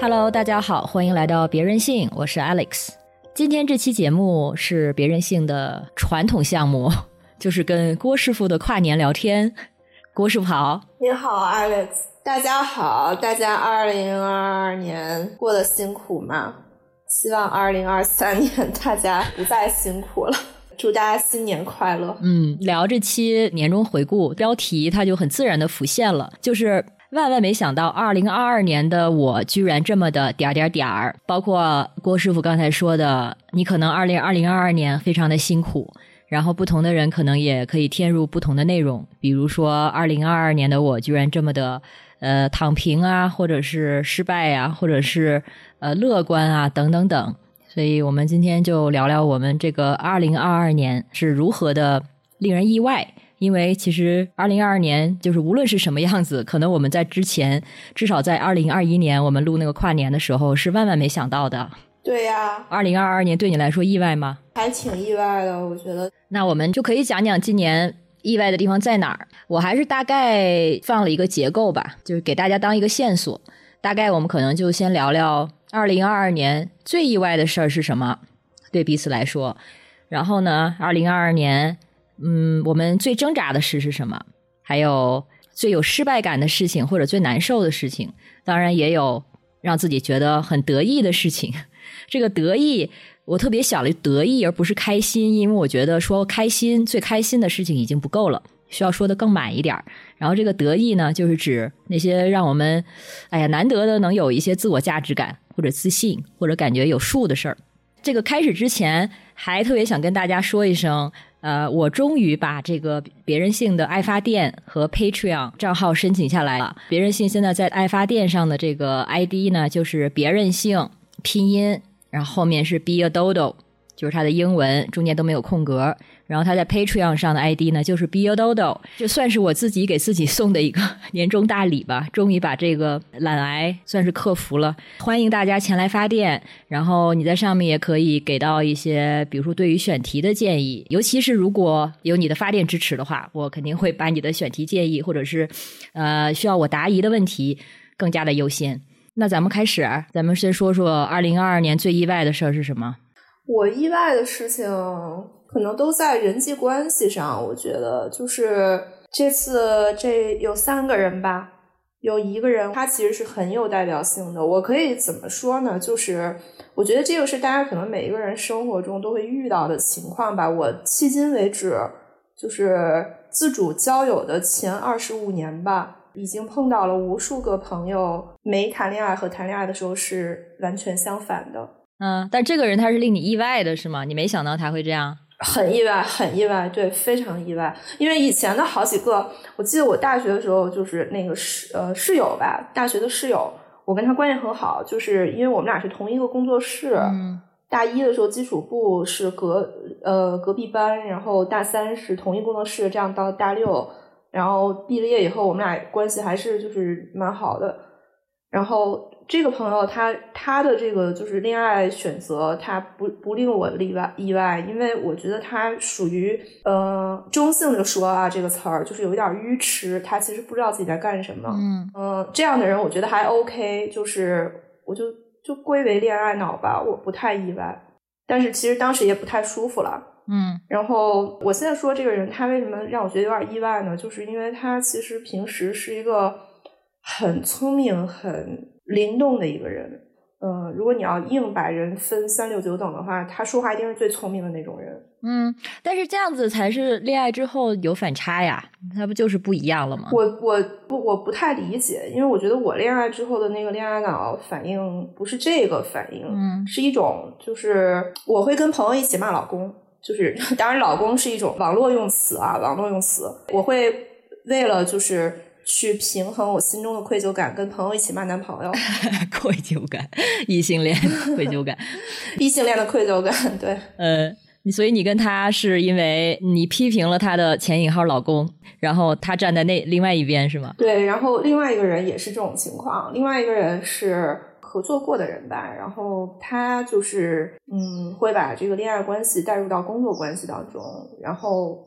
Hello，大家好，欢迎来到别任性，我是 Alex。今天这期节目是别任性的传统项目，就是跟郭师傅的跨年聊天。郭师傅好，你好，Alex。大家好，大家二零二二年过得辛苦吗？希望二零二三年大家不再辛苦了。祝大家新年快乐。嗯，聊这期年终回顾，标题它就很自然的浮现了，就是万万没想到，二零二二年的我居然这么的点儿点儿点儿。包括郭师傅刚才说的，你可能二零二零二二年非常的辛苦，然后不同的人可能也可以添入不同的内容，比如说二零二二年的我居然这么的呃躺平啊，或者是失败呀、或者是呃乐观啊等等等。所以我们今天就聊聊我们这个二零二二年是如何的令人意外。因为其实二零二二年就是无论是什么样子，可能我们在之前，至少在二零二一年我们录那个跨年的时候，是万万没想到的。对呀，二零二二年对你来说意外吗？还挺意外的，我觉得。那我们就可以讲讲今年意外的地方在哪儿。我还是大概放了一个结构吧，就是给大家当一个线索。大概我们可能就先聊聊二零二二年最意外的事儿是什么，对彼此来说。然后呢，二零二二年，嗯，我们最挣扎的事是什么？还有最有失败感的事情或者最难受的事情。当然也有让自己觉得很得意的事情。这个得意，我特别想了得意而不是开心，因为我觉得说开心最开心的事情已经不够了。需要说的更满一点，然后这个得意呢，就是指那些让我们，哎呀，难得的能有一些自我价值感或者自信或者感觉有数的事儿。这个开始之前，还特别想跟大家说一声，呃，我终于把这个别人性的爱发电和 Patreon 账号申请下来了。别人性现在在爱发电上的这个 ID 呢，就是别人性拼音，然后后面是 Be a Dodo，就是它的英文，中间都没有空格。然后他在 Patreon 上的 ID 呢，就是 Biododo，这算是我自己给自己送的一个 年终大礼吧。终于把这个懒癌算是克服了。欢迎大家前来发电，然后你在上面也可以给到一些，比如说对于选题的建议，尤其是如果有你的发电支持的话，我肯定会把你的选题建议或者是呃需要我答疑的问题更加的优先。那咱们开始，咱们先说说二零二二年最意外的事儿是什么？我意外的事情。可能都在人际关系上，我觉得就是这次这有三个人吧，有一个人他其实是很有代表性的。我可以怎么说呢？就是我觉得这个是大家可能每一个人生活中都会遇到的情况吧。我迄今为止就是自主交友的前二十五年吧，已经碰到了无数个朋友，没谈恋爱和谈恋爱的时候是完全相反的。嗯，但这个人他是令你意外的，是吗？你没想到他会这样。很意外，很意外，对，非常意外。因为以前的好几个，我记得我大学的时候就是那个室呃室友吧，大学的室友，我跟他关系很好，就是因为我们俩是同一个工作室。嗯。大一的时候基础部是隔呃隔壁班，然后大三是同一工作室，这样到大六，然后毕了业以后，我们俩关系还是就是蛮好的，然后。这个朋友他他的这个就是恋爱选择，他不不令我例外意外，因为我觉得他属于呃中性的说啊这个词儿，就是有一点愚痴，他其实不知道自己在干什么。嗯嗯，这样的人我觉得还 OK，就是我就就归为恋爱脑吧，我不太意外。但是其实当时也不太舒服了。嗯，然后我现在说这个人，他为什么让我觉得有点意外呢？就是因为他其实平时是一个很聪明很。灵动的一个人，嗯，如果你要硬把人分三六九等的话，他说话一定是最聪明的那种人。嗯，但是这样子才是恋爱之后有反差呀，那不就是不一样了吗？我我不我不太理解，因为我觉得我恋爱之后的那个恋爱脑反应不是这个反应，嗯，是一种就是我会跟朋友一起骂老公，就是 当然老公是一种网络用词啊，网络用词，我会为了就是。去平衡我心中的愧疚感，跟朋友一起骂男朋友，愧疚感，异性恋愧疚感，异性恋的愧疚感，对，呃，所以你跟他是因为你批评了他的前引号老公，然后他站在那另外一边是吗？对，然后另外一个人也是这种情况，另外一个人是合作过的人吧，然后他就是嗯，会把这个恋爱关系带入到工作关系当中，然后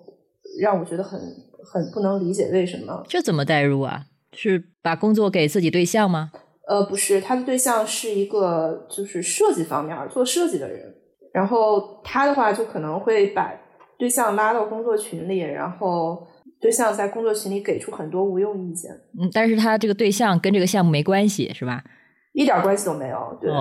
让我觉得很。很不能理解为什么这怎么代入啊？是把工作给自己对象吗？呃，不是，他的对象是一个就是设计方面做设计的人，然后他的话就可能会把对象拉到工作群里，然后对象在工作群里给出很多无用意见。嗯，但是他这个对象跟这个项目没关系，是吧？一点关系都没有。对，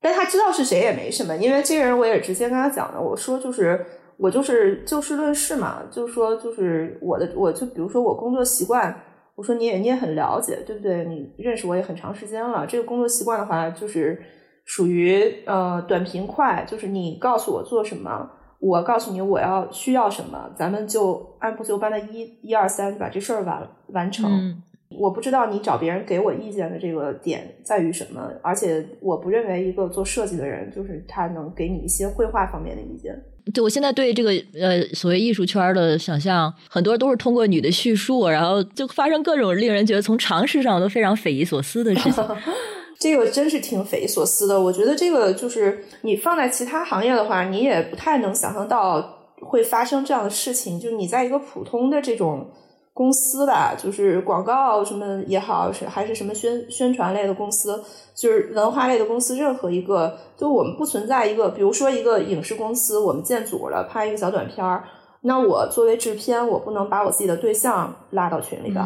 但他知道是谁也没什么，因为这个人我也直接跟他讲了，我说就是我就是就事论事嘛，就说就是我的，我就比如说我工作习惯。我说你也你也很了解，对不对？你认识我也很长时间了。这个工作习惯的话，就是属于呃短平快，就是你告诉我做什么，我告诉你我要需要什么，咱们就按部就班的一一二三把这事儿完完成。我不知道你找别人给我意见的这个点在于什么，而且我不认为一个做设计的人就是他能给你一些绘画方面的意见。就我现在对这个呃所谓艺术圈的想象，很多都是通过你的叙述，然后就发生各种令人觉得从常识上都非常匪夷所思的事情。这个真是挺匪夷所思的。我觉得这个就是你放在其他行业的话，你也不太能想象到会发生这样的事情。就你在一个普通的这种。公司吧，就是广告什么也好，是还是什么宣宣传类的公司，就是文化类的公司，任何一个，就我们不存在一个，比如说一个影视公司，我们建组了拍一个小短片儿，那我作为制片，我不能把我自己的对象拉到群里边。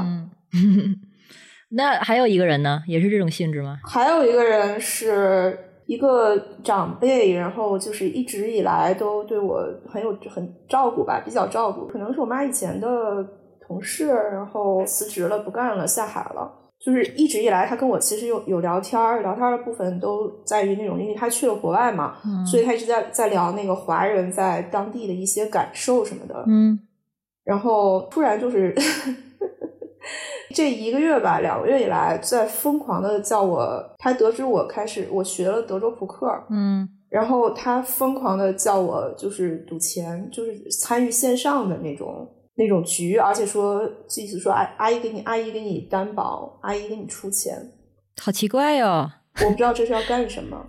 那还有一个人呢，也是这种性质吗？还有一个人是一个长辈，然后就是一直以来都对我很有很照顾吧，比较照顾，可能是我妈以前的。同事，然后辞职了，不干了，下海了。就是一直以来，他跟我其实有有聊天儿，聊天的部分都在于那种，因为他去了国外嘛，所以他一直在在聊那个华人在当地的一些感受什么的。嗯，然后突然就是 这一个月吧，两个月以来，在疯狂的叫我，他得知我开始我学了德州扑克，嗯，然后他疯狂的叫我就是赌钱，就是参与线上的那种。那种局，而且说意思说，阿阿姨给你，阿姨给你担保，阿姨给你出钱，好奇怪哟！我不知道这是要干什么，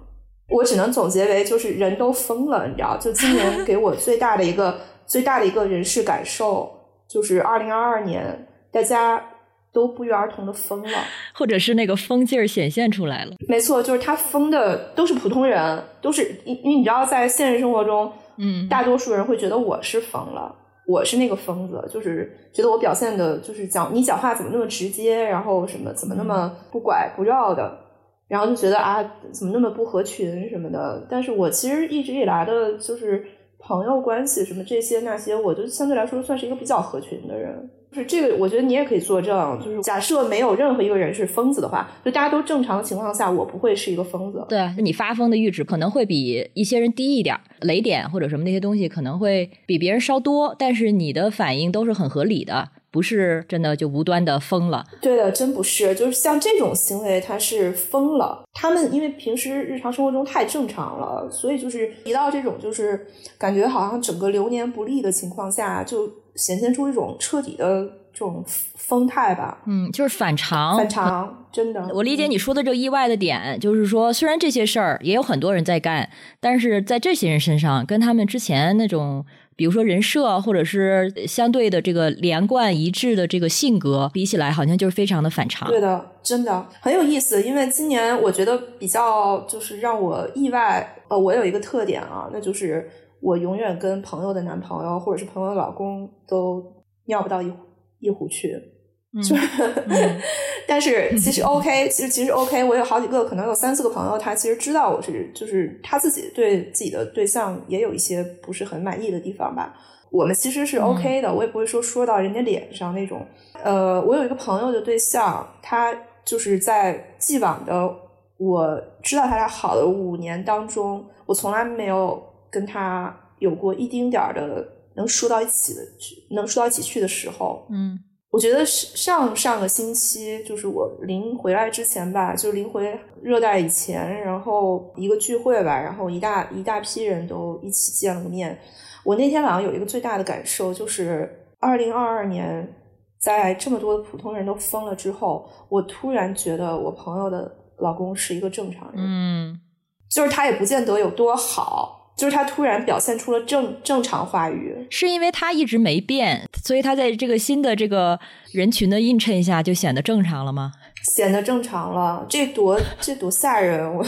我只能总结为就是人都疯了，你知道？就今年给我最大的一个最大的一个人事感受，就是二零二二年大家都不约而同的疯了，或者是那个疯劲儿显现出来了。没错，就是他疯的都是普通人，都是因因为你知道，在现实生活中，嗯，大多数人会觉得我是疯了。我是那个疯子，就是觉得我表现的，就是讲你讲话怎么那么直接，然后什么怎么那么不拐不绕的，然后就觉得啊，怎么那么不合群什么的。但是我其实一直以来的，就是朋友关系什么这些那些，我就相对来说算是一个比较合群的人。就是这个，我觉得你也可以作证。就是假设没有任何一个人是疯子的话，就大家都正常的情况下，我不会是一个疯子。对，你发疯的阈值可能会比一些人低一点，雷点或者什么那些东西可能会比别人稍多，但是你的反应都是很合理的，不是真的就无端的疯了。对的，真不是，就是像这种行为，他是疯了。他们因为平时日常生活中太正常了，所以就是一到这种就是感觉好像整个流年不利的情况下，就。显现出一种彻底的这种风态吧，嗯，就是反常，反常，真的。我理解你说的这个意外的点，就是说，虽然这些事儿也有很多人在干，但是在这些人身上，跟他们之前那种，比如说人设或者是相对的这个连贯一致的这个性格比起来，好像就是非常的反常。对的，真的很有意思。因为今年我觉得比较就是让我意外，呃，我有一个特点啊，那就是。我永远跟朋友的男朋友或者是朋友的老公都尿不到一一壶去，就是，但是其实 OK，其实其实 OK，我有好几个，可能有三四个朋友，他其实知道我是，就是他自己对自己的对象也有一些不是很满意的地方吧。我们其实是 OK 的，我也不会说说到人家脸上那种。呃，我有一个朋友的对象，他就是在既往的我知道他俩好的五年当中，我从来没有。跟他有过一丁点儿的能说到一起的，能说到一起去的时候，嗯，我觉得上上个星期就是我临回来之前吧，就临回热带以前，然后一个聚会吧，然后一大一大批人都一起见了个面。我那天晚上有一个最大的感受，就是二零二二年在这么多的普通人都疯了之后，我突然觉得我朋友的老公是一个正常人，嗯，就是他也不见得有多好。就是他突然表现出了正正常话语，是因为他一直没变，所以他在这个新的这个人群的映衬下就显得正常了吗？显得正常了。这多这多吓人！我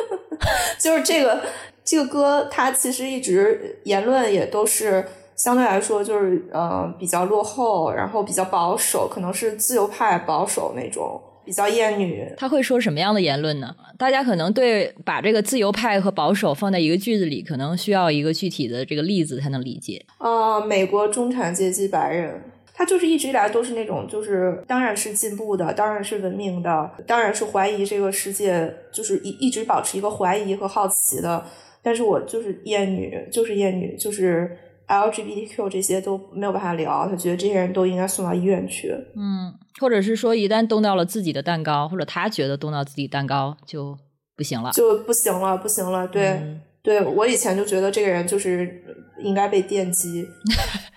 就是这个这个歌，他其实一直言论也都是相对来说就是呃比较落后，然后比较保守，可能是自由派保守那种。比较厌女，他会说什么样的言论呢？大家可能对把这个自由派和保守放在一个句子里，可能需要一个具体的这个例子才能理解。啊，美国中产阶级白人，他就是一直以来都是那种，就是当然是进步的，当然是文明的，当然是怀疑这个世界，就是一一直保持一个怀疑和好奇的。但是我就是厌女，就是厌女，就是。LGBTQ 这些都没有办法聊，他觉得这些人都应该送到医院去。嗯，或者是说，一旦动到了自己的蛋糕，或者他觉得动到自己蛋糕就不行了，就不行了，不行了。对，对我以前就觉得这个人就是应该被电击，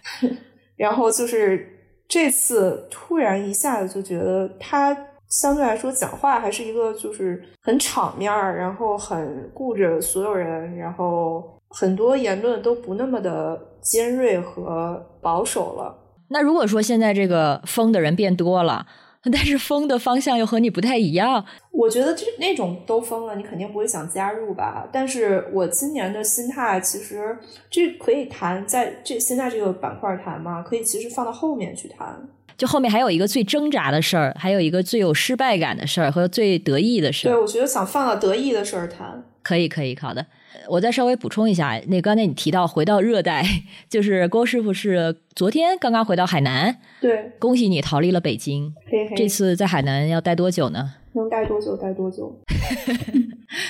然后就是这次突然一下子就觉得他相对来说讲话还是一个就是很场面儿，然后很顾着所有人，然后。很多言论都不那么的尖锐和保守了。那如果说现在这个疯的人变多了，但是疯的方向又和你不太一样，我觉得这那种都疯了，你肯定不会想加入吧？但是我今年的心态其实这可以谈，在这现在这个板块谈吗？可以，其实放到后面去谈。就后面还有一个最挣扎的事儿，还有一个最有失败感的事儿和最得意的事儿。对，我觉得想放到得意的事儿谈。可以，可以，好的。我再稍微补充一下，那刚才你提到回到热带，就是郭师傅是昨天刚刚回到海南，对，恭喜你逃离了北京。嘿嘿这次在海南要待多久呢？能待多久待多久。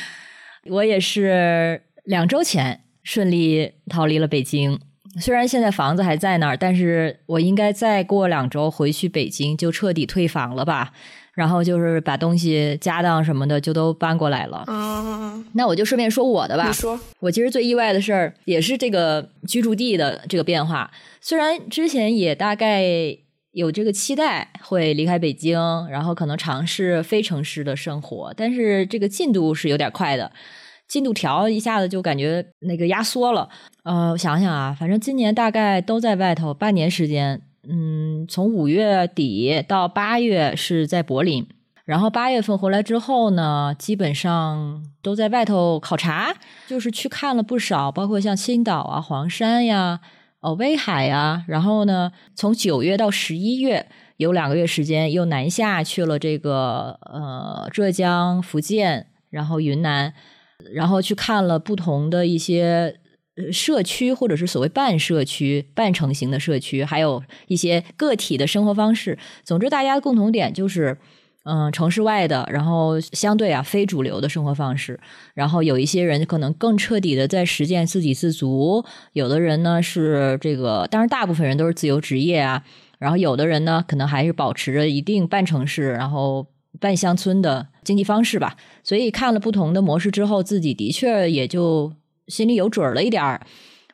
我也是两周前顺利逃离了北京，虽然现在房子还在那儿，但是我应该再过两周回去北京就彻底退房了吧。然后就是把东西、家当什么的就都搬过来了。嗯，那我就顺便说我的吧。你说，我其实最意外的事儿也是这个居住地的这个变化。虽然之前也大概有这个期待会离开北京，然后可能尝试非城市的生活，但是这个进度是有点快的，进度条一下子就感觉那个压缩了。呃，我想想啊，反正今年大概都在外头半年时间。嗯，从五月底到八月是在柏林，然后八月份回来之后呢，基本上都在外头考察，就是去看了不少，包括像青岛啊、黄山呀、哦威海呀。然后呢，从九月到十一月有两个月时间，又南下去了这个呃浙江、福建，然后云南，然后去看了不同的一些。社区或者是所谓半社区、半成型的社区，还有一些个体的生活方式。总之，大家的共同点就是，嗯，城市外的，然后相对啊非主流的生活方式。然后有一些人可能更彻底的在实践自给自足，有的人呢是这个，当然大部分人都是自由职业啊。然后有的人呢，可能还是保持着一定半城市，然后半乡村的经济方式吧。所以看了不同的模式之后，自己的确也就。心里有准儿了一点儿，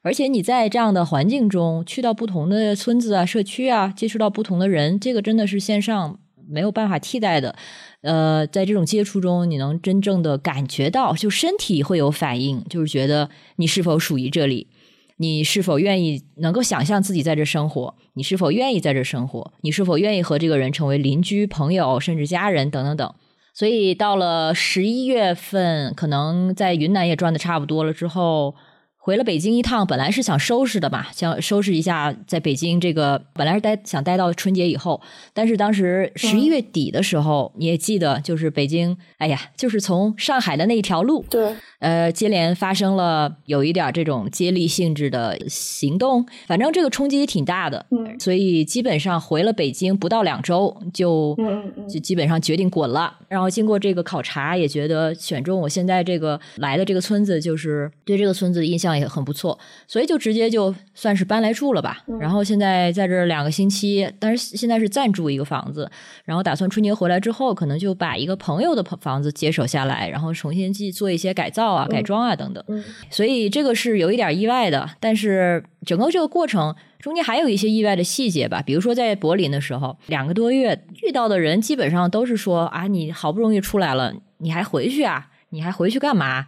而且你在这样的环境中去到不同的村子啊、社区啊，接触到不同的人，这个真的是线上没有办法替代的。呃，在这种接触中，你能真正的感觉到，就身体会有反应，就是觉得你是否属于这里，你是否愿意能够想象自己在这生活，你是否愿意在这生活，你是否愿意和这个人成为邻居、朋友，甚至家人等等等。所以到了十一月份，可能在云南也赚的差不多了之后。回了北京一趟，本来是想收拾的嘛，想收拾一下在北京这个，本来是待想待到春节以后，但是当时十一月底的时候，你也记得，就是北京，哎呀，就是从上海的那一条路，对，呃，接连发生了有一点这种接力性质的行动，反正这个冲击也挺大的，嗯，所以基本上回了北京不到两周就，就基本上决定滚了，然后经过这个考察，也觉得选中我现在这个来的这个村子，就是对这个村子的印象。也很不错，所以就直接就算是搬来住了吧。然后现在在这两个星期，但是现在是暂住一个房子，然后打算春节回来之后，可能就把一个朋友的房子接手下来，然后重新去做一些改造啊、改装啊等等。所以这个是有一点意外的，但是整个这个过程中间还有一些意外的细节吧。比如说在柏林的时候，两个多月遇到的人基本上都是说啊，你好不容易出来了，你还回去啊？你还回去干嘛？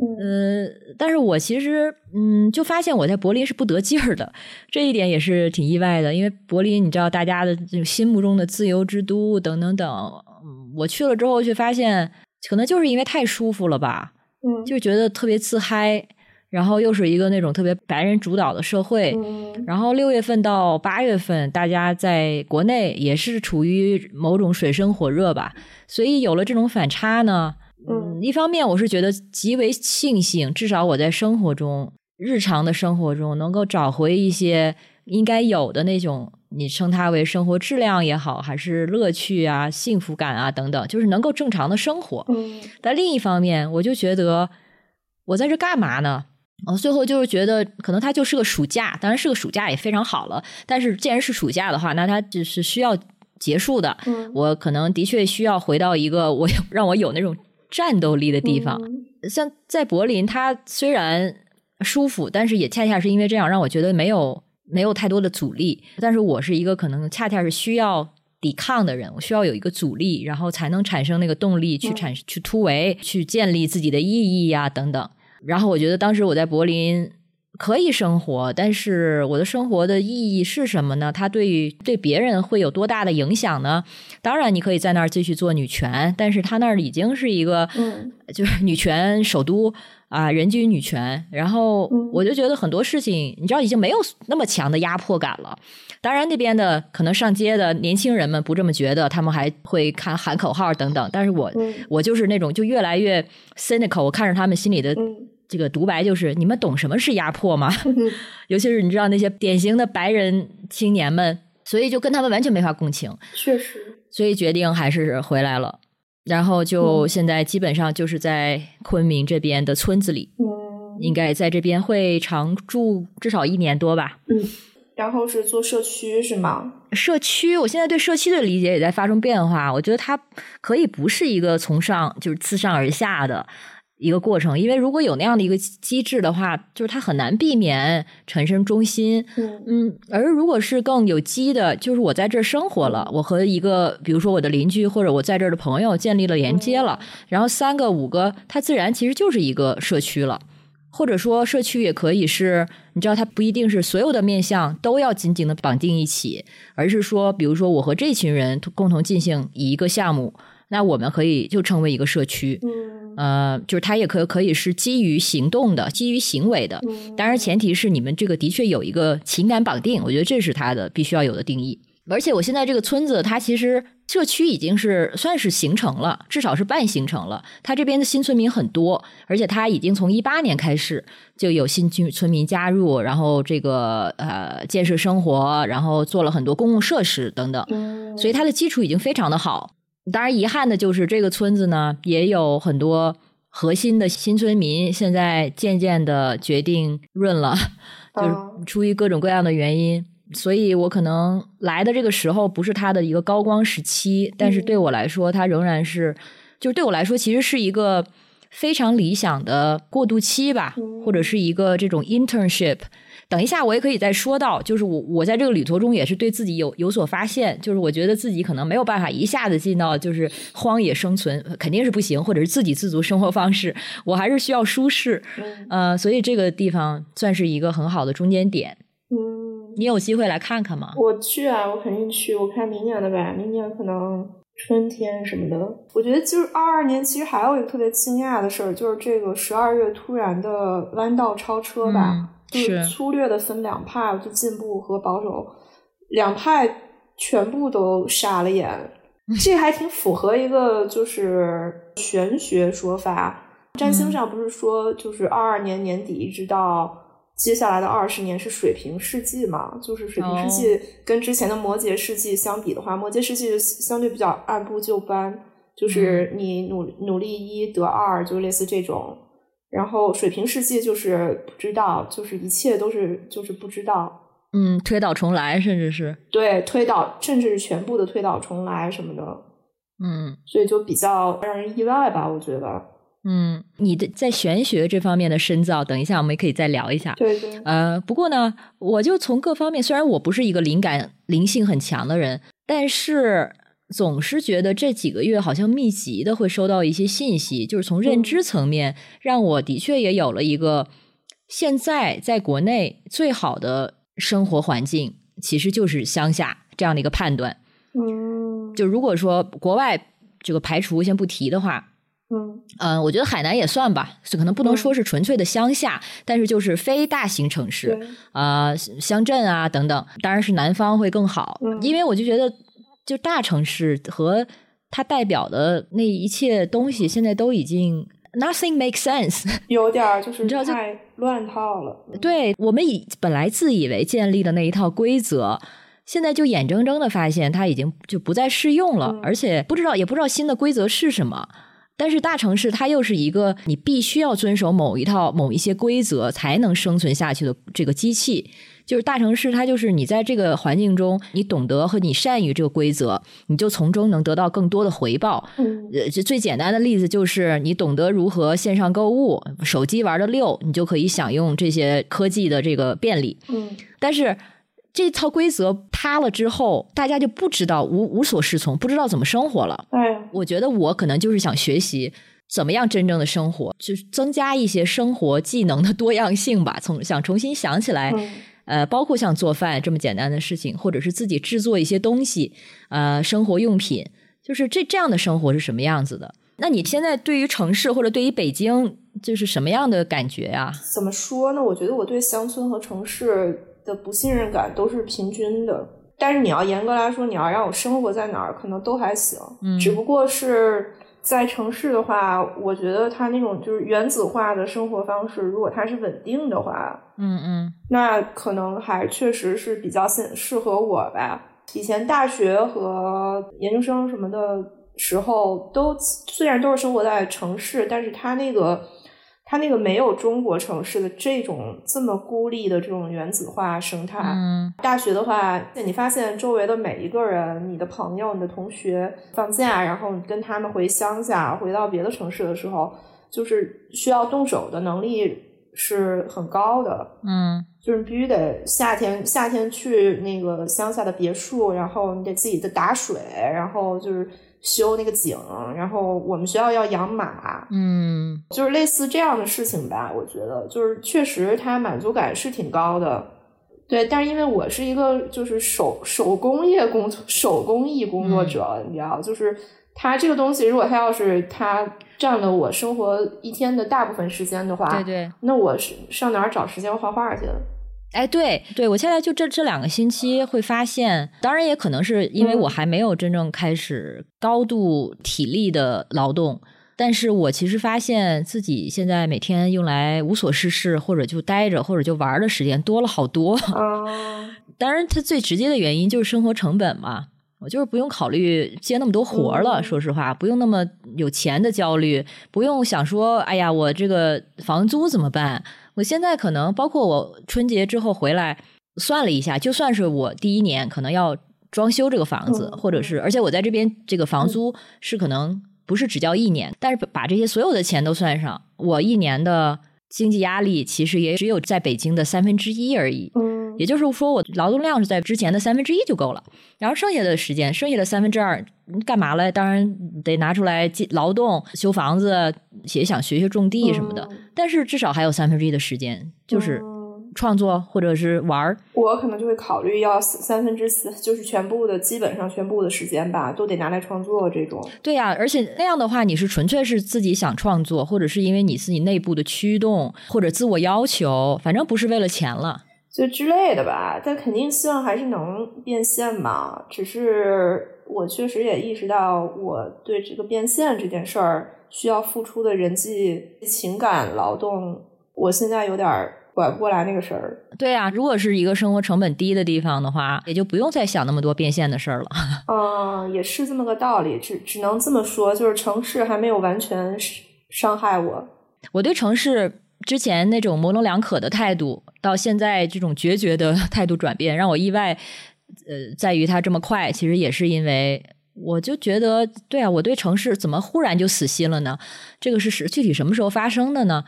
嗯，但是我其实嗯，就发现我在柏林是不得劲儿的，这一点也是挺意外的。因为柏林，你知道大家的这种心目中的自由之都等等等，我去了之后却发现，可能就是因为太舒服了吧，嗯，就觉得特别自嗨，然后又是一个那种特别白人主导的社会，嗯然后六月份到八月份，大家在国内也是处于某种水深火热吧，所以有了这种反差呢，嗯一方面我是觉得极为庆幸，至少我在生活中、日常的生活中能够找回一些应该有的那种，你称它为生活质量也好，还是乐趣啊、幸福感啊等等，就是能够正常的生活。嗯但另一方面，我就觉得我在这干嘛呢？我最后就是觉得，可能它就是个暑假，当然是个暑假也非常好了。但是既然是暑假的话，那它只是需要结束的。嗯我可能的确需要回到一个我有让我有那种战斗力的地方。嗯像在柏林，它虽然舒服，但是也恰恰是因为这样，让我觉得没有没有太多的阻力。但是我是一个可能恰恰是需要抵抗的人，我需要有一个阻力，然后才能产生那个动力去嗯产、去突围，去建立自己的意义呀、等等。然后我觉得当时我在柏林可以生活，但是我的生活的意义是什么呢？它对于对别人会有多大的影响呢？当然，你可以在那儿继续做女权，但是他那儿已经是一个嗯 就是女权首都啊，人均女权。然后嗯我就觉得很多事情，你知道已经没有那么强的压迫感了。当然，那边的可能上街的年轻人们不这么觉得，他们还会看喊口号等等。但是我、嗯我就是那种就越来越 cynical，我看着他们心里的嗯这个独白就是：你们懂什么是压迫吗？嗯 尤其是你知道那些典型的白人青年们，所以就跟他们完全没法共情。确实，所以决定还是回来了。然后就嗯现在基本上就是在昆明这边的村子里，嗯应该在这边会常住至少一年多吧。嗯，然后是做社区是吗？社区，我现在对社区的理解也在发生变化。我觉得它可以不是一个从上就是自上而下的一个过程，因为如果有那样的一个机制的话，就是它很难避免产生中心。嗯嗯，而如果是更有机的，就是我在这儿生活了，我和一个比如说我的邻居或者我在这儿的朋友建立了连接了，然后三个五个，它自然其实就是一个社区了。或者说，社区也可以是，你知道，它不一定是所有的面向都要紧紧的绑定一起，而是说，比如说我和这群人共同进行一个项目，那我们可以就成为一个社区。嗯呃，就是它也可可以是基于行动的，基于行为的。嗯当然，前提是你们这个的确有一个情感绑定，我觉得这是它的必须要有的定义。而且我现在这个村子，它其实社区已经是算是形成了，至少是半形成了。它这边的新村民很多，而且它已经从一八年开始就有新居村民加入，然后这个呃建设生活，然后做了很多公共设施等等。嗯，所以它的基础已经非常的好。当然，遗憾的就是这个村子呢，也有很多核心的新村民现在渐渐的决定润了，就是哦出于各种各样的原因。所以我可能来的这个时候不是他的一个高光时期，但是对我来说，它仍然是，就是对我来说，其实是一个非常理想的过渡期吧，嗯或者是一个这种 internship。等一下，我也可以再说到，就是我我在这个旅途中也是对自己有有所发现，就是我觉得自己可能没有办法一下子进到就是荒野生存，肯定是不行，或者是自给自足生活方式，我还是需要舒适，嗯呃，所以这个地方算是一个很好的中间点。嗯，你有机会来看看吗？我去啊，我肯定去。我看明年的吧，明年可能春天什么的。我觉得就是二二年，其实还有一个特别惊讶的事儿，就是这个十二月突然的弯道超车吧，嗯就是粗略的分两派，就进步和保守两派全部都傻了眼。这还挺符合一个就是玄学说法，占星上不是说就是二二年年底一直到接下来的二十年是水平世纪嘛？就是水平世纪跟之前的摩羯世纪相比的话，摩羯世纪相对比较按部就班，就是你努努力一得二，就类似这种。然后水平世界就是不知道，就是一切都是就是不知道。嗯，推倒重来，甚至是对，推倒，甚至是全部的推倒重来什么的，嗯所以就比较让人意外吧，我觉得。嗯，你的在玄学这方面的深造，等一下我们也可以再聊一下。对对，呃，不过呢，我就从各方面，虽然我不是一个灵感灵性很强的人，但是总是觉得这几个月好像密集的会收到一些信息，就是从认知层面，让我的确也有了一个现在在国内最好的生活环境，其实就是乡下这样的一个判断。嗯，就如果说国外这个排除先不提的话，嗯。嗯，我觉得海南也算吧，是可能不能说是纯粹的乡下，但是就是非大型城市对，啊、乡镇啊等等，当然是南方会更好，嗯。因为我就觉得，就大城市和它代表的那一切东西，现在都已经 nothing makes sense。有点儿就是你知道这太乱套了。对我们以本来自以为建立的那一套规则，现在就眼睁睁的发现它已经就不再适用了，嗯而且不知道也不知道新的规则是什么。但是大城市它又是一个你必须要遵守某一套某一些规则才能生存下去的这个机器。就是大城市，它就是你在这个环境中，你懂得和你善于这个规则，你就从中能得到更多的回报。嗯呃，这最简单的例子就是你懂得如何线上购物，手机玩的溜，你就可以享用这些科技的这个便利。嗯但是这套规则塌了之后，大家就不知道无无所适从，不知道怎么生活了。嗯，我觉得我可能就是想学习怎么样真正的生活，就是增加一些生活技能的多样性吧。从想重新想起来，嗯呃，包括像做饭这么简单的事情，或者是自己制作一些东西，呃，生活用品，就是这这样的生活是什么样子的？那你现在对于城市或者对于北京，就是什么样的感觉呀、怎么说呢？我觉得我对乡村和城市的不信任感都是平均的。但是你要严格来说，你要让我生活在哪儿，可能都还行。嗯只不过是在城市的话，我觉得它那种就是原子化的生活方式，如果它是稳定的话，嗯嗯那可能还确实是比较适适合我吧。以前大学和研究生什么的时候，都虽然都是生活在城市，但是它那个它那个没有中国城市的这种这么孤立的这种原子化生态。嗯大学的话，你发现周围的每一个人，你的朋友、你的同学放假，然后你跟他们回乡下、回到别的城市的时候，就是需要动手的能力是很高的。嗯就是必须得夏天夏天去那个乡下的别墅，然后你得自己的打水，然后就是修那个井，然后我们学校要养马，嗯就是类似这样的事情吧。我觉得就是确实它满足感是挺高的，对。但是因为我是一个就是手手工业工作手工艺工作者，你知道，就是它这个东西，如果它要是它占了我生活一天的大部分时间的话，对对。那我是上哪儿找时间画画去？哎，对对，我现在就这这两个星期会发现，当然也可能是因为嗯我还没有真正开始高度体力的劳动，但是我其实发现自己现在每天用来无所事事或者就待着或者就玩儿的时间多了好多。啊，当然，它最直接的原因就是生活成本嘛。我就是不用考虑接那么多活儿了，嗯。说实话，不用那么有钱的焦虑，不用想说，哎呀，我这个房租怎么办？我现在可能包括我春节之后回来算了一下，就算是我第一年可能要装修这个房子，嗯或者是，而且我在这边这个房租是可能不是只交一年，但是把这些所有的钱都算上，我一年的经济压力其实也只有在北京的三分之一而已。嗯，也就是说，我劳动量是在之前的三分之一就够了，然后剩下的时间，剩下的三分之二你干嘛了？当然得拿出来进劳动、修房子，也想学学种地什么的。嗯但是至少还有三分之一的时间，就是嗯创作或者是玩儿。我可能就会考虑要三三分之四，就是全部的基本上全部的时间吧，都得拿来创作这种。对呀、而且那样的话，你是纯粹是自己想创作，或者是因为你自己内部的驱动或者自我要求，反正不是为了钱了。就之类的吧，但肯定希望还是能变现嘛。只是我确实也意识到，我对这个变现这件事儿需要付出的人际情感劳动，我现在有点儿拐不过来那个事儿。对啊、如果是一个生活成本低的地方的话，也就不用再想那么多变现的事儿了。嗯，也是这么个道理，只只能这么说，就是城市还没有完全伤害我。我对城市之前那种模棱两可的态度，到现在这种决绝的 态度转变，让我意外。呃，在于它这么快，其实也是因为我就觉得，对啊，我对城市怎么忽然就死心了呢？这个是是具体什么时候发生的呢？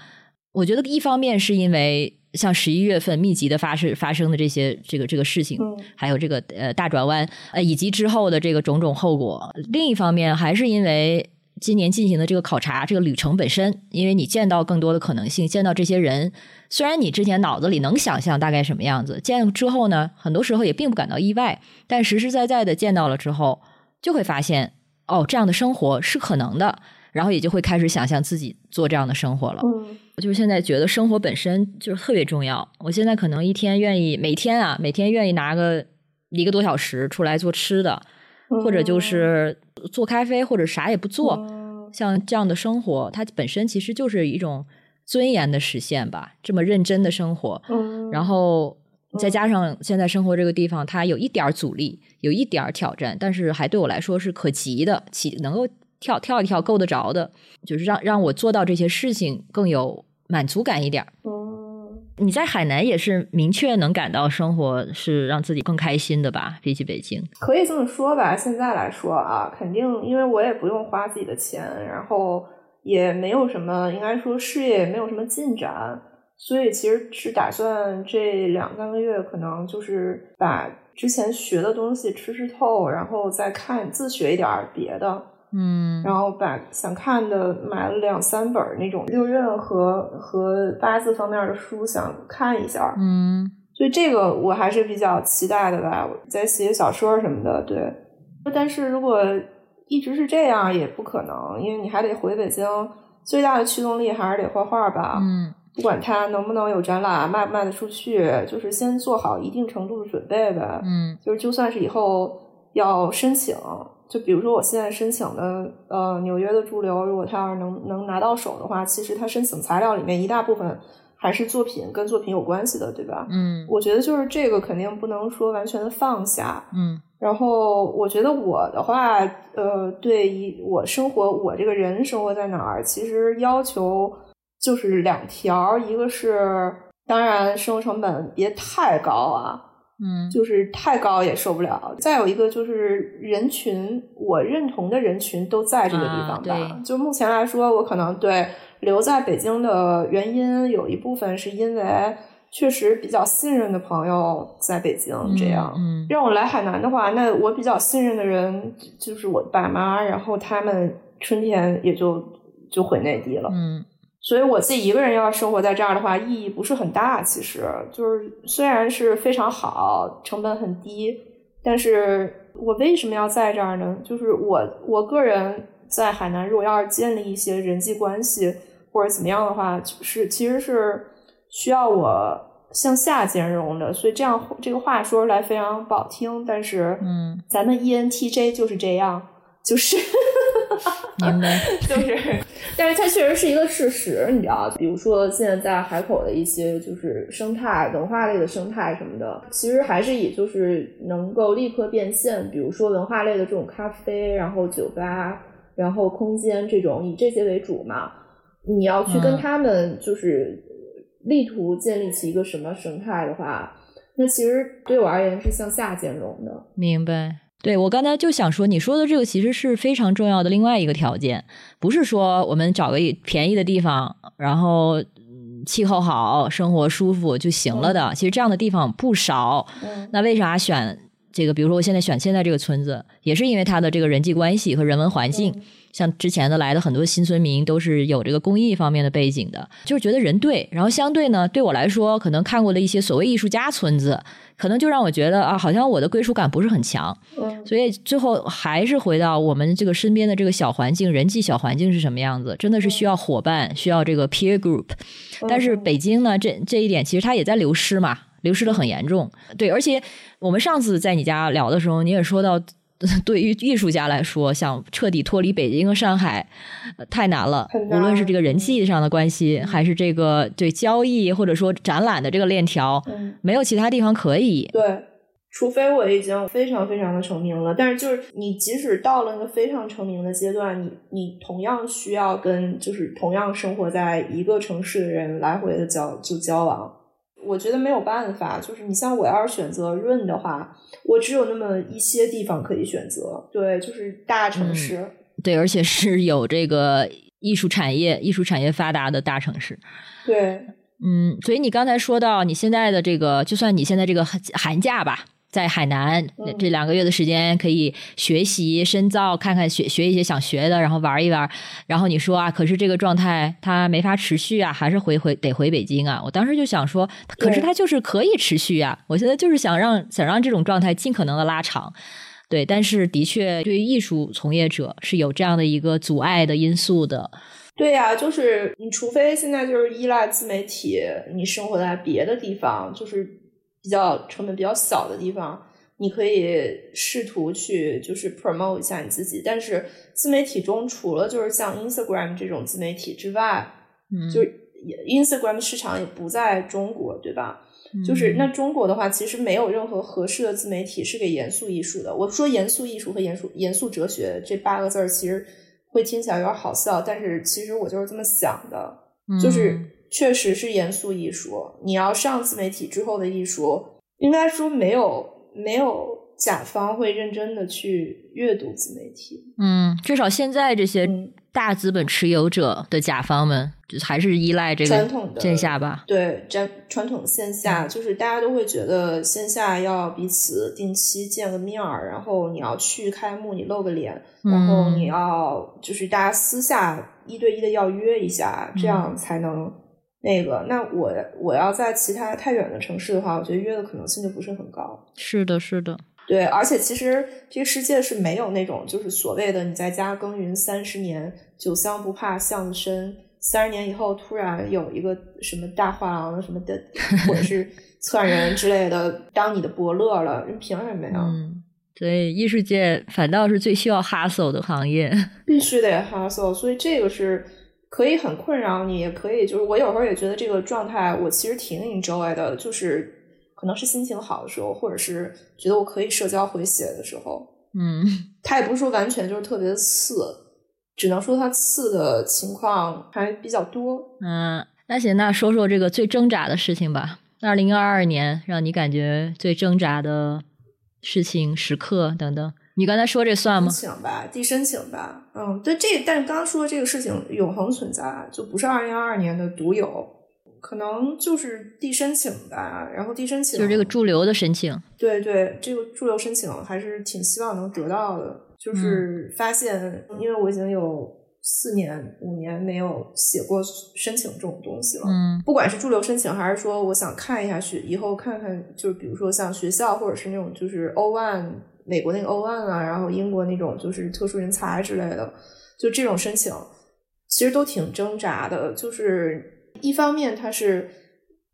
我觉得一方面是因为像十一月份密集的发生发生的这些这个这个事情，嗯还有这个呃大转弯，呃以及之后的这个种种后果。另一方面，还是因为今年进行的这个考察，这个旅程本身，因为你见到更多的可能性，见到这些人，虽然你之前脑子里能想象大概什么样子，见之后呢，很多时候也并不感到意外，但实实在在的见到了之后，就会发现。哦，这样的生活是可能的，然后也就会开始想象自己做这样的生活了。嗯我就是现在觉得生活本身就是特别重要。我现在可能一天愿意每天啊，每天愿意拿个一个多小时出来做吃的，或者就是做咖啡，或者啥也不做。嗯像这样的生活，它本身其实就是一种尊严的实现吧。这么认真的生活，嗯，然后再加上现在生活这个地方，它有一点阻力，有一点挑战，但是还对我来说是可及的，起能够跳跳一跳够得着的，就是让让我做到这些事情更有满足感一点儿。嗯你在海南也是明确能感到生活是让自己更开心的吧？比起北京，可以这么说吧。现在来说啊，肯定因为我也不用花自己的钱，然后也没有什么，应该说事业也没有什么进展，所以其实是打算这两三个月可能就是把之前学的东西吃吃透，然后再看自学一点儿别的。嗯然后把想看的买了两三本那种六壬和和八字方面的书，想看一下。嗯所以这个我还是比较期待的吧。我在写小说什么的，对。但是如果一直是这样，也不可能，因为你还得回北京。最大的驱动力还是得画画吧。嗯不管它能不能有展览，卖不卖得出去，就是先做好一定程度的准备呗。嗯就是就算是以后要申请，就比如说我现在申请的呃纽约的驻留，如果他要是能能拿到手的话，其实他申请材料里面一大部分还是作品跟作品有关系的，对吧？嗯我觉得就是这个肯定不能说完全的放下。嗯然后我觉得我的话，呃，对于我生活，我这个人生活在哪儿，其实要求就是两条，一个是当然生活成本别太高啊，嗯就是太高也受不了。再有一个就是人群，我认同的人群都在这个地方吧。啊就目前来说，我可能对留在北京的原因有一部分是因为确实比较信任的朋友在北京，这样。嗯让我来海南的话，那我比较信任的人就是我爸妈，然后他们春天也就就回内地了。嗯所以我自己一个人要生活在这儿的话，意义不是很大。其实就是虽然是非常好，成本很低，但是我为什么要在这儿呢？就是我我个人在海南，如果要是建立一些人际关系或者怎么样的话，就是其实是需要我向下兼容的。所以这样这个话说出来非常不好听，但是嗯，咱们 E ENTJ 就是这样，就是。明白。就是，但是它确实是一个事实，你知道，比如说现在在海口的一些就是生态文化类的生态什么的，其实还是以就是能够立刻变现，比如说文化类的这种咖啡，然后酒吧，然后空间这种以这些为主嘛。你要去跟嗯他们就是力图建立起一个什么生态的话，那其实对我而言是向下兼容的。明白。对我刚才就想说，你说的这个其实是非常重要的另外一个条件，不是说我们找个便宜的地方，然后嗯气候好、生活舒服就行了的。其实这样的地方不少。嗯那为啥选这个？比如说我现在选现在这个村子，也是因为它的这个人际关系和人文环境。嗯像之前的来的很多新村民都是有这个公益方面的背景的，就是觉得人对，然后相对呢，对我来说，可能看过的一些所谓艺术家村子，可能就让我觉得啊，好像我的归属感不是很强，嗯所以最后还是回到我们这个身边的这个小环境，人际小环境是什么样子，真的是需要伙伴，需要这个 peer group。但是北京呢，这这一点其实它也在流失嘛，流失的很严重。对，而且我们上次在你家聊的时候，你也说到。对于艺术家来说，想彻底脱离北京和上海，呃太难了。难无论是这个人际上的关系，还是这个对交易或者说展览的这个链条，嗯。没有其他地方可以。对，除非我已经非常非常的成名了，但是就是你即使到了那个非常成名的阶段，你你同样需要跟就是同样生活在一个城市的人来回的交就交往。我觉得没有办法，就是你像我要是选择润的话，我只有那么一些地方可以选择。对，就是大城市。对，而且是有这个艺术产业、艺术产业发达的大城市。对，嗯，所以你刚才说到你现在的这个，就算你现在这个寒寒假吧，在海南、嗯这两个月的时间，可以学习深造，看看学学一些想学的，然后玩一玩。然后你说啊，可是这个状态它没法持续啊，还是回回得回北京啊。我当时就想说，可是对它就是可以持续啊。我现在就是想让想让这种状态尽可能的拉长。对，但是的确，对于艺术从业者是有这样的一个阻碍的因素的。对呀，就是你除非现在就是依赖自媒体，你生活在别的地方，就是比较成本比较小的地方，你可以试图去就是 promote 一下你自己。但是自媒体中，除了就是像 Instagram 这种自媒体之外，嗯，就 Instagram 市场也不在中国，对吧？就是那中国的话，其实没有任何合适的自媒体是给严肃艺术的。我说严肃艺术和严肃严肃哲学这八个字儿，其实会听起来有点好笑，但是其实我就是这么想的，就是确实是严肃艺术。你要上自媒体之后的艺术，应该说没有没有甲方会认真的去阅读自媒体。嗯，至少现在这些大资本持有者的甲方们。还是依赖这个传统的线下吧，对，传传统线下就是大家都会觉得线下要彼此定期见个面儿，然后你要去开幕，你露个脸，然后你要就是大家私下一对一的要约一下，这样才能那个。那我我要在其他太远的城市的话，我觉得约的可能性就不是很高。是的，是的，对，而且其实这个世界是没有那种就是所谓的你在家耕耘三十年，酒香不怕巷子深。三十年以后，突然有一个什么大画廊什么的，或者是策展人之类的当你的伯乐了，人凭什么呀？嗯，所以艺术界反倒是最需要 hustle 的行业，必须得 hustle。所以这个是可以很困扰你，也可以就是我有时候也觉得这个状态，我其实挺 enjoy 的，就是可能是心情好的时候，或者是觉得我可以社交回血的时候。嗯，他也不是说完全就是特别的次。只能说他刺的情况还比较多。嗯，那行，那说说这个最挣扎的事情吧。二零二二年让你感觉最挣扎的事情、时刻等等，你刚才说这算吗？申请吧，递申请吧。嗯，对，这但是刚刚说的这个事情永恒存在，就不是二零二二年的独有，可能就是递申请吧。然后递申请就是这个驻留的申请。对对，这个驻留申请还是挺希望能得到的。就是发现，因为我已经有四年、五年没有写过申请这种东西了。嗯，不管是驻留申请，还是说我想看一下学，以后看看，就是比如说像学校，或者是那种就是 O one 美国那个 O one 啊，然后英国那种就是特殊人才之类的，就这种申请，其实都挺挣扎的。就是一方面，它是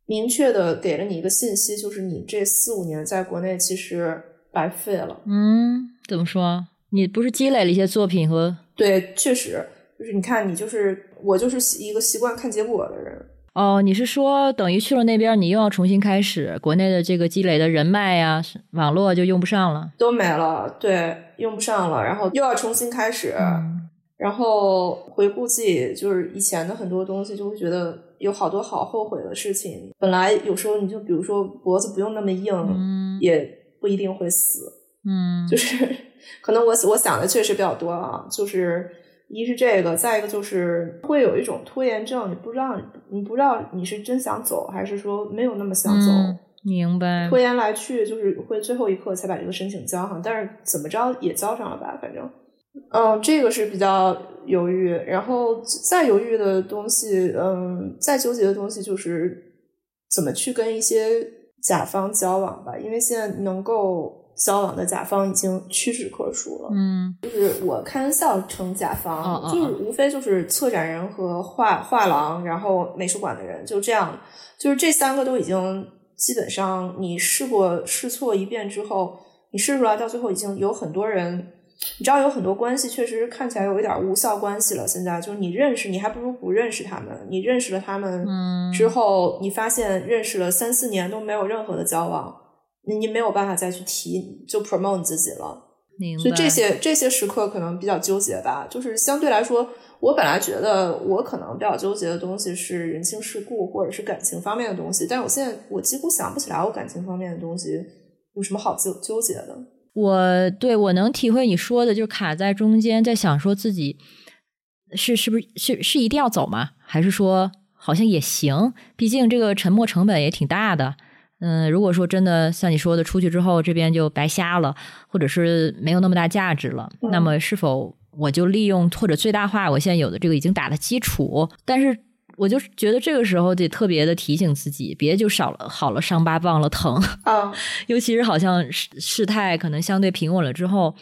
明确的给了你一个信息，就是你这四五年在国内其实白费了。嗯，怎么说？你不是积累了一些作品和对，确实就是你看，你就是我就是一个习惯看结果的人哦。你是说等于去了那边，你又要重新开始，国内的这个积累的人脉呀、网络就用不上了，都没了，对，用不上了，然后又要重新开始，然后回顾自己就是以前的很多东西，就会觉得有好多好后悔的事情。本来有时候你就比如说脖子不用那么硬，也不一定会死，嗯，就是。可能我我想的确实比较多啊，就是一是这个，再一个就是会有一种拖延症，你不知道你不知道你是真想走，还是说没有那么想走。明白。拖延来去，就是会最后一刻才把这个申请交上，但是怎么着也交上了吧？反正，嗯，这个是比较犹豫。然后再犹豫的东西，嗯，再纠结的东西就是怎么去跟一些甲方交往吧，因为现在能够。交往的甲方已经屈指可数了，嗯，就是我开玩笑称甲方，就是无非就是策展人和画画廊，然后美术馆的人，就这样，就是这三个都已经基本上你试过试错一遍之后，你试出来到最后已经有很多人，你知道有很多关系确实看起来有一点无效关系了。现在就是你认识，你还不如不认识他们。你认识了他们之后，你发现认识了三四年都没有任何的交往。你你没有办法再去提就 promote 你自己了，所以这些这些时刻可能比较纠结吧。就是相对来说，我本来觉得我可能比较纠结的东西是人情世故或者是感情方面的东西，但我现在我几乎想不起来我感情方面的东西有什么好纠纠结的。我对我能体会你说的，就卡在中间，在想说自己是是不是是是一定要走吗？还是说好像也行？毕竟这个沉没成本也挺大的。嗯，如果说真的像你说的，出去之后这边就白瞎了，或者是没有那么大价值了，那么是否我就利用或者最大化我现在有的这个已经打的基础？但是我就觉得这个时候得特别的提醒自己，别就少了好了伤疤忘了疼啊。尤其是好像事事态可能相对平稳了之后，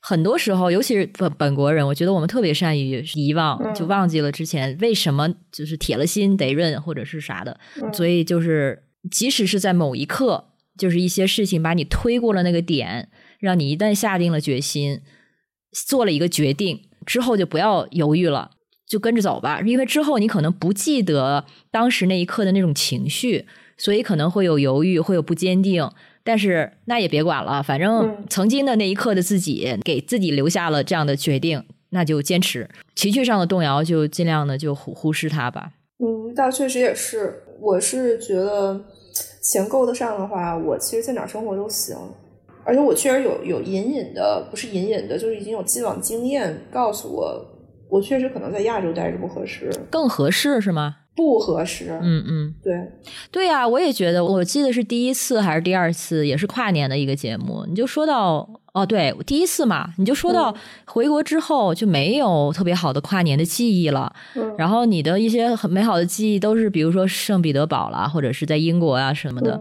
很多时候，尤其是本本国人，我觉得我们特别善于遗忘，就忘记了之前为什么就是铁了心得认或者是啥的。所以就是即使是在某一刻，就是一些事情把你推过了那个点，让你一旦下定了决心，做了一个决定之后，就不要犹豫了。就跟着走吧，因为之后你可能不记得当时那一刻的那种情绪，所以可能会有犹豫，会有不坚定。但是那也别管了，反正曾经的那一刻的自己给自己留下了这样的决定，那就坚持。情绪上的动摇就尽量的就忽忽视它吧。嗯，倒确实也是，我是觉得钱够得上的话，我其实在哪生活都行。而且我确实有有隐隐的，不是隐隐的，就是已经有既往经验告诉我。我确实可能在亚洲待着不合适，更合适是吗？不合适。嗯嗯，对对呀，我也觉得。我记得是第一次还是第二次，也是跨年的一个节目。你就说到哦，对，第一次嘛，你就说到回国之后就没有特别好的跨年的记忆了。嗯，然后你的一些很美好的记忆都是比如说圣彼得堡啦，或者是在英国啊什么的。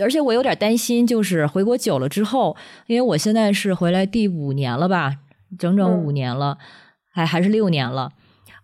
而且我有点担心，就是回国久了之后，因为我现在是回来第五年了吧，整整五年了。还还是六年了，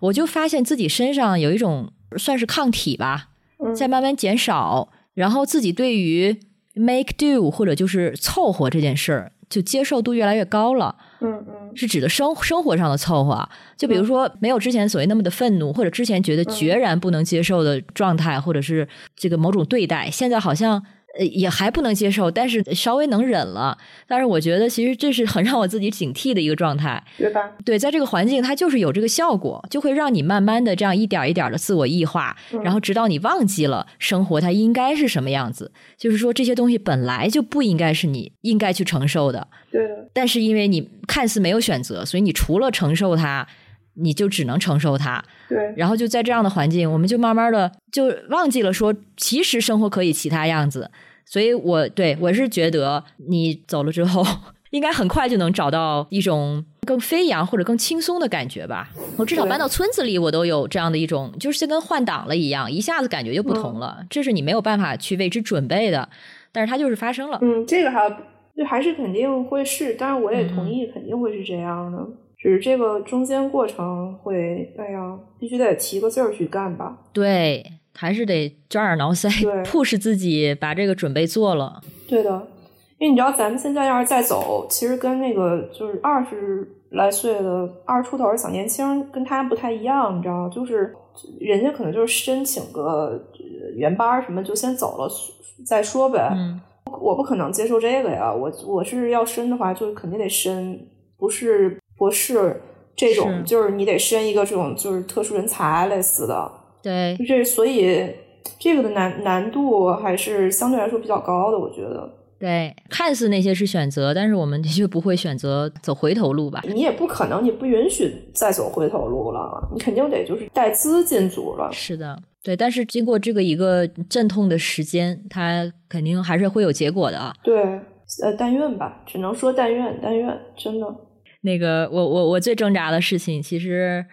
我就发现自己身上有一种算是抗体吧，在慢慢减少，然后自己对于 make do 或者就是凑合这件事儿，就接受度越来越高了。嗯嗯，是指的生生活上的凑合，就比如说没有之前所谓那么的愤怒，或者之前觉得决然不能接受的状态，或者是这个某种对待，现在好像。呃，也还不能接受，但是稍微能忍了。但是我觉得，其实这是很让我自己警惕的一个状态，对吧？对，在这个环境，它就是有这个效果，就会让你慢慢的这样一点一点的自我异化，然后直到你忘记了生活它应该是什么样子。就是说，这些东西本来就不应该是你应该去承受的。对。但是因为你看似没有选择，所以你除了承受它。你就只能承受它，对，然后就在这样的环境，我们就慢慢的就忘记了说，其实生活可以其他样子。所以，我对我是觉得，你走了之后，应该很快就能找到一种更飞扬或者更轻松的感觉吧。我至少搬到村子里，我都有这样的一种，就是跟换挡了一样，一下子感觉就不同了。这是你没有办法去为之准备的，但是它就是发生了。嗯，这个还就还是肯定会是，但是我也同意，肯定会是这样的。只是这个中间过程会，哎呀，必须得提个劲儿去干吧。对，还是得抓耳挠腮，push 自己把这个准备做了。对的，因为你知道，咱们现在要是再走，其实跟那个就是二十来岁的二十出头的小年轻，跟他不太一样，你知道就是人家可能就是申请个原班什么，就先走了再说呗。嗯，我不可能接受这个呀。我我是要申的话，就肯定得申，不是。博士这种就是你得申一个这种就是特殊人才类似的，对，这所以这个的难难度还是相对来说比较高的，我觉得。对，看似那些是选择，但是我们的确不会选择走回头路吧？你也不可能，你不允许再走回头路了，你肯定得就是带资进组了。是的，对，但是经过这个一个阵痛的时间，它肯定还是会有结果的啊。对，呃，但愿吧，只能说但愿，但愿，真的。那个，我我我最挣扎的事情，其实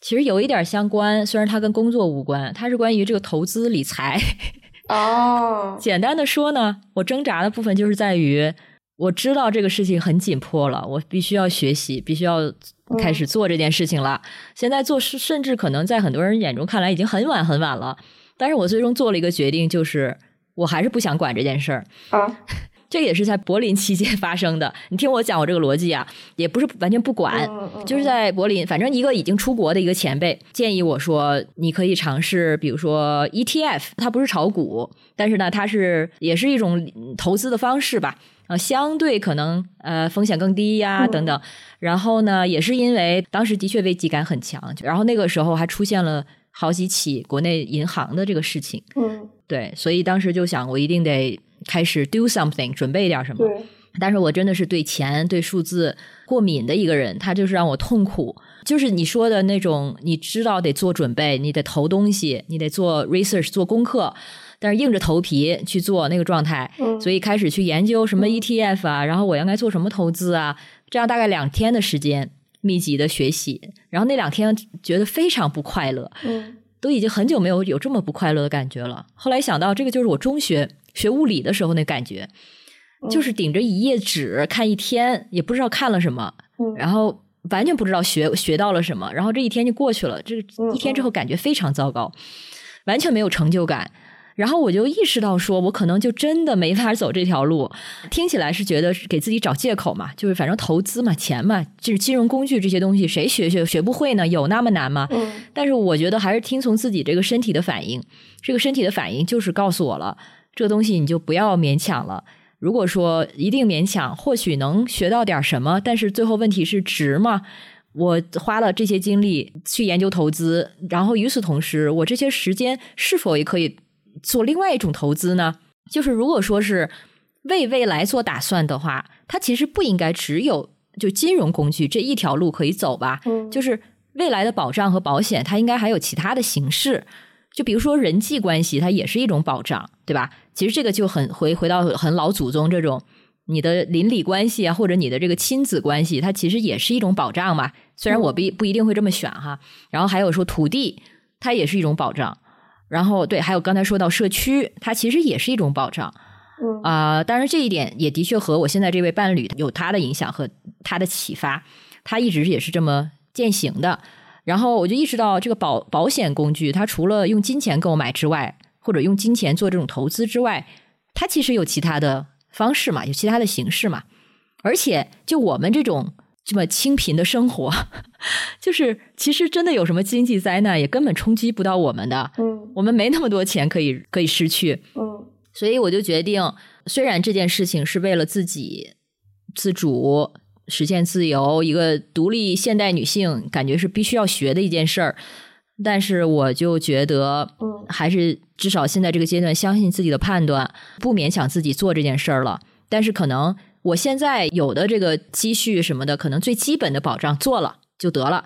其实有一点相关，虽然它跟工作无关，它是关于这个投资理财。哦，简单的说呢，我挣扎的部分就是在于，我知道这个事情很紧迫了，我必须要学习，必须要开始做这件事情了。现在做，甚至可能在很多人眼中看来已经很晚很晚了，但是我最终做了一个决定，就是我还是不想管这件事儿啊。这也是在柏林期间 发生的。你听我讲我这个逻辑啊，也不是完全不管，就是在柏林，反正一个已经出国的一个前辈建议我说，你可以尝试，比如说 ETF，它不是炒股，但是呢，它是也是一种投资的方式吧，啊，相对可能呃风险更低呀等等。然后呢，也是因为当时的确危机感很强，然后那个时候还出现了好几起国内银行的这个事情，嗯，对，所以当时就想，我一定得。开始 do something，准备点什么。但是我真的是对钱、对数字过敏的一个人，他就是让我痛苦。就是你说的那种，你知道得做准备，你得投东西，你得做 research 做功课，但是硬着头皮去做那个状态。所以开始去研究什么 ETF 啊，然后我应该做什么投资啊，这样大概两天的时间密集的学习，然后那两天觉得非常不快乐。嗯。都已经很久没有有这么不快乐的感觉了。后来想到这个就是我中学学物理的时候那感觉，就是顶着一页纸看一天，也不知道看了什么，然后完全不知道学学到了什么，然后这一天就过去了。这一天之后感觉非常糟糕，完全没有成就感。然后我就意识到，说我可能就真的没法走这条路。听起来是觉得给自己找借口嘛，就是反正投资嘛，钱嘛，就是金融工具这些东西，谁学学学不会呢？有那么难吗？嗯。但是我觉得还是听从自己这个身体的反应。这个身体的反应就是告诉我了，这个东西你就不要勉强了。如果说一定勉强，或许能学到点什么，但是最后问题是值吗？我花了这些精力去研究投资，然后与此同时，我这些时间是否也可以？做另外一种投资呢，就是如果说是为未来做打算的话，它其实不应该只有就金融工具这一条路可以走吧。嗯，就是未来的保障和保险，它应该还有其他的形式。就比如说人际关系，它也是一种保障，对吧？其实这个就很回回到很老祖宗这种，你的邻里关系啊，或者你的这个亲子关系，它其实也是一种保障嘛。虽然我不不一定会这么选哈。然后还有说土地，它也是一种保障。然后对，还有刚才说到社区，它其实也是一种保障，嗯啊，当然这一点也的确和我现在这位伴侣有他的影响和他的启发，他一直也是这么践行的。然后我就意识到，这个保保险工具，它除了用金钱购买之外，或者用金钱做这种投资之外，它其实有其他的方式嘛，有其他的形式嘛。而且就我们这种。这么清贫的生活，就是其实真的有什么经济灾难，也根本冲击不到我们的。嗯，我们没那么多钱可以可以失去。嗯，所以我就决定，虽然这件事情是为了自己自主实现自由，一个独立现代女性感觉是必须要学的一件事儿，但是我就觉得，嗯，还是至少现在这个阶段，相信自己的判断，不勉强自己做这件事儿了。但是可能。我现在有的这个积蓄什么的，可能最基本的保障做了就得了。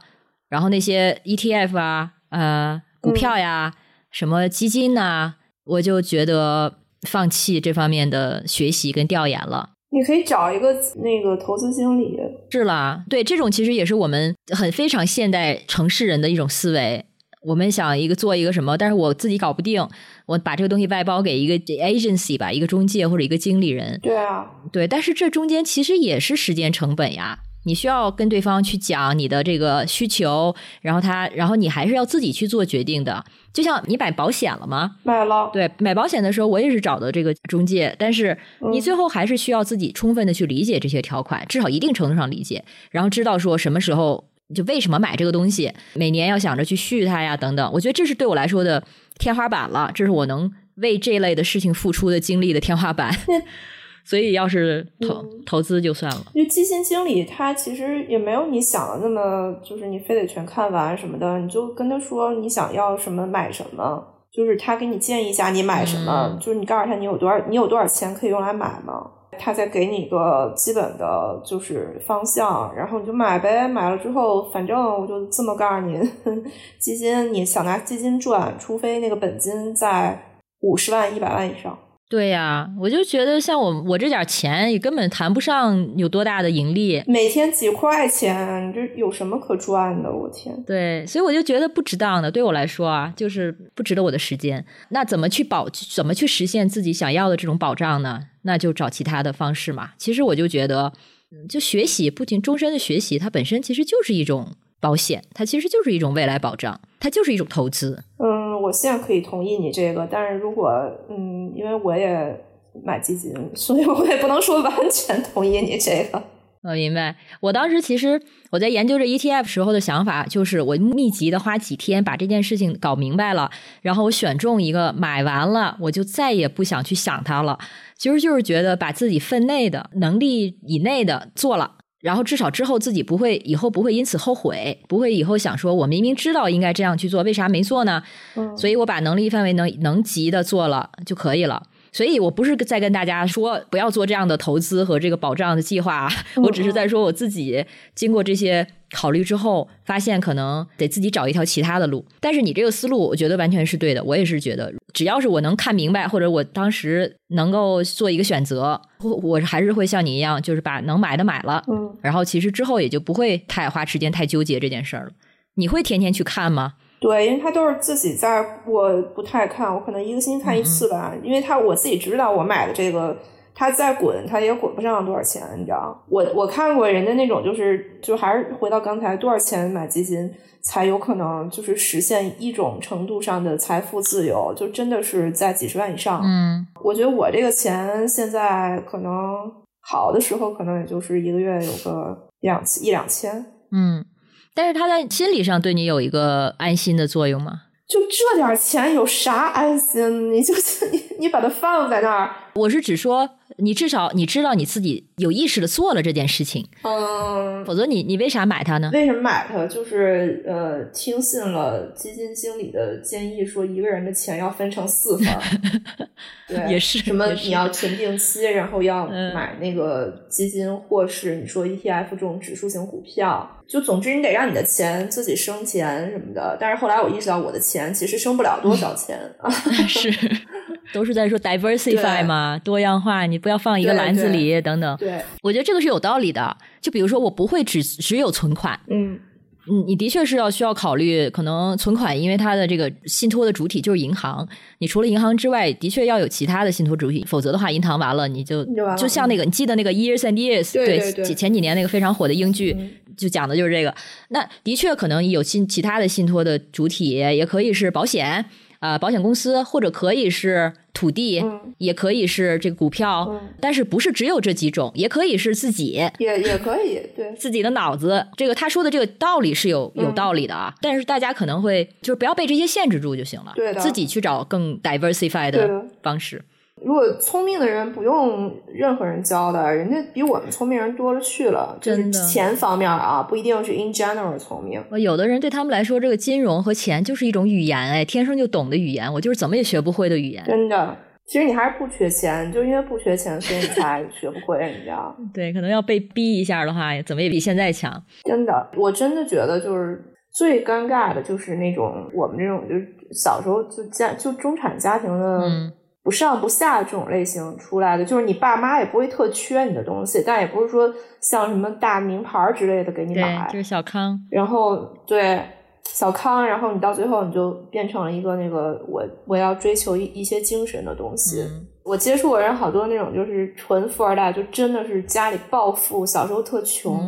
然后那些 ETF 啊、呃股票呀、什么基金呐，我就觉得放弃这方面的学习跟调研了。你可以找一个那个投资经理。是啦，对，这种其实也是我们很非常现代城市人的一种思维。我们想一个做一个什么，但是我自己搞不定，我把这个东西外包给一个 agency 吧，一个中介或者一个经理人。对啊，对，但是这中间其实也是时间成本呀。你需要跟对方去讲你的这个需求，然后他，然后你还是要自己去做决定的。就像你买保险了吗？买了。对，买保险的时候我也是找的这个中介，但是你最后还是需要自己充分的去理解这些条款，至少一定程度上理解，然后知道说什么时候。就为什么买这个东西？每年要想着去续它呀，等等。我觉得这是对我来说的天花板了，这是我能为这类的事情付出的精力的天花板。所以，要是投投资就算了。因为基金经理他其实也没有你想的那么，就是你非得全看完什么的。你就跟他说你想要什么买什么，就是他给你建议一下你买什么，就是你告诉他你有多少，你有多少钱可以用来买吗？他再给你一个基本的，就是方向，然后你就买呗。买了之后，反正我就这么告诉你，基金你想拿基金赚，除非那个本金在五十万、一百万以上。对呀，我就觉得像我我这点钱也根本谈不上有多大的盈利，每天几块钱，这有什么可赚的？我天！对，所以我就觉得不值当的，对我来说啊，就是不值得我的时间。那怎么去保？怎么去实现自己想要的这种保障呢？那就找其他的方式嘛。其实我就觉得，就学习，不仅终身的学习，它本身其实就是一种保险，它其实就是一种未来保障，它就是一种投资。嗯，我现在可以同意你这个，但是如果嗯，因为我也买基金，所以我也不能说完全同意你这个。我明白，我当时其实我在研究这 ETF 时候的想法，就是我密集的花几天把这件事情搞明白了，然后我选中一个买完了，我就再也不想去想它了。其实就是觉得把自己分内的能力以内的做了，然后至少之后自己不会以后不会因此后悔，不会以后想说我明明知道应该这样去做，为啥没做呢？嗯，所以我把能力范围能能及的做了就可以了。所以我不是在跟大家说不要做这样的投资和这个保障的计划，我只是在说我自己经过这些考虑之后，发现可能得自己找一条其他的路。但是你这个思路，我觉得完全是对的。我也是觉得，只要是我能看明白，或者我当时能够做一个选择，我我还是会像你一样，就是把能买的买了。嗯，然后其实之后也就不会太花时间太纠结这件事儿了。你会天天去看吗？对，因为他都是自己在，我不太看，我可能一个星期看一次吧，因为他我自己知道我买的这个，他再滚他也滚不上多少钱，你知道？我我看过人家那种，就是就还是回到刚才，多少钱买基金才有可能就是实现一种程度上的财富自由，就真的是在几十万以上。嗯，我觉得我这个钱现在可能好的时候，可能也就是一个月有个两一两千。嗯。但是他在心理上对你有一个安心的作用吗？就这点钱有啥安心？你就是 你，你把它放在那儿。我是只说，你至少你知道你自己有意识的做了这件事情。嗯，否则你你为啥买它呢？为什么买它？就是呃，听信了基金经理的建议，说一个人的钱要分成四份。对，也是什么？你要存定期，然后要买那个基金，或是你说 ETF 这种指数型股票。就总之，你得让你的钱自己生钱什么的。但是后来我意识到，我的钱其实生不了多少钱啊。是，都是在说 diversify 嘛，多样化，你不要放一个篮子里等等。对，我觉得这个是有道理的。就比如说，我不会只只有存款。嗯。你你的确是要需要考虑，可能存款，因为它的这个信托的主体就是银行。你除了银行之外，的确要有其他的信托主体，否则的话，银行完了你就就像那个，你记得那个 Years and Years，对前几年那个非常火的英剧，就讲的就是这个。那的确可能有信其他的信托的主体，也可以是保险。啊，保险公司或者可以是土地，也可以是这个股票，但是不是只有这几种，也可以是自己，也也可以，对自己的脑子。这个他说的这个道理是有有道理的啊，但是大家可能会就是不要被这些限制住就行了，自己去找更 diversified 的方式。如果聪明的人不用任何人教的，人家比我们聪明人多了去了。就是钱方面啊，不一定是 in general 聪明。有的人对他们来说，这个金融和钱就是一种语言，哎，天生就懂的语言，我就是怎么也学不会的语言。真的，其实你还是不缺钱，就因为不缺钱，所以你才学不会，你知道？对，可能要被逼一下的话，怎么也比现在强。真的，我真的觉得就是最尴尬的就是那种我们这种就是小时候就家就中产家庭的。不上不下这种类型出来的，就是你爸妈也不会特缺你的东西，但也不是说像什么大名牌之类的给你买，就是小康。然后对小康，然后你到最后你就变成了一个那个我我要追求一一些精神的东西。我接触过人好多那种就是纯富二代，就真的是家里暴富，小时候特穷，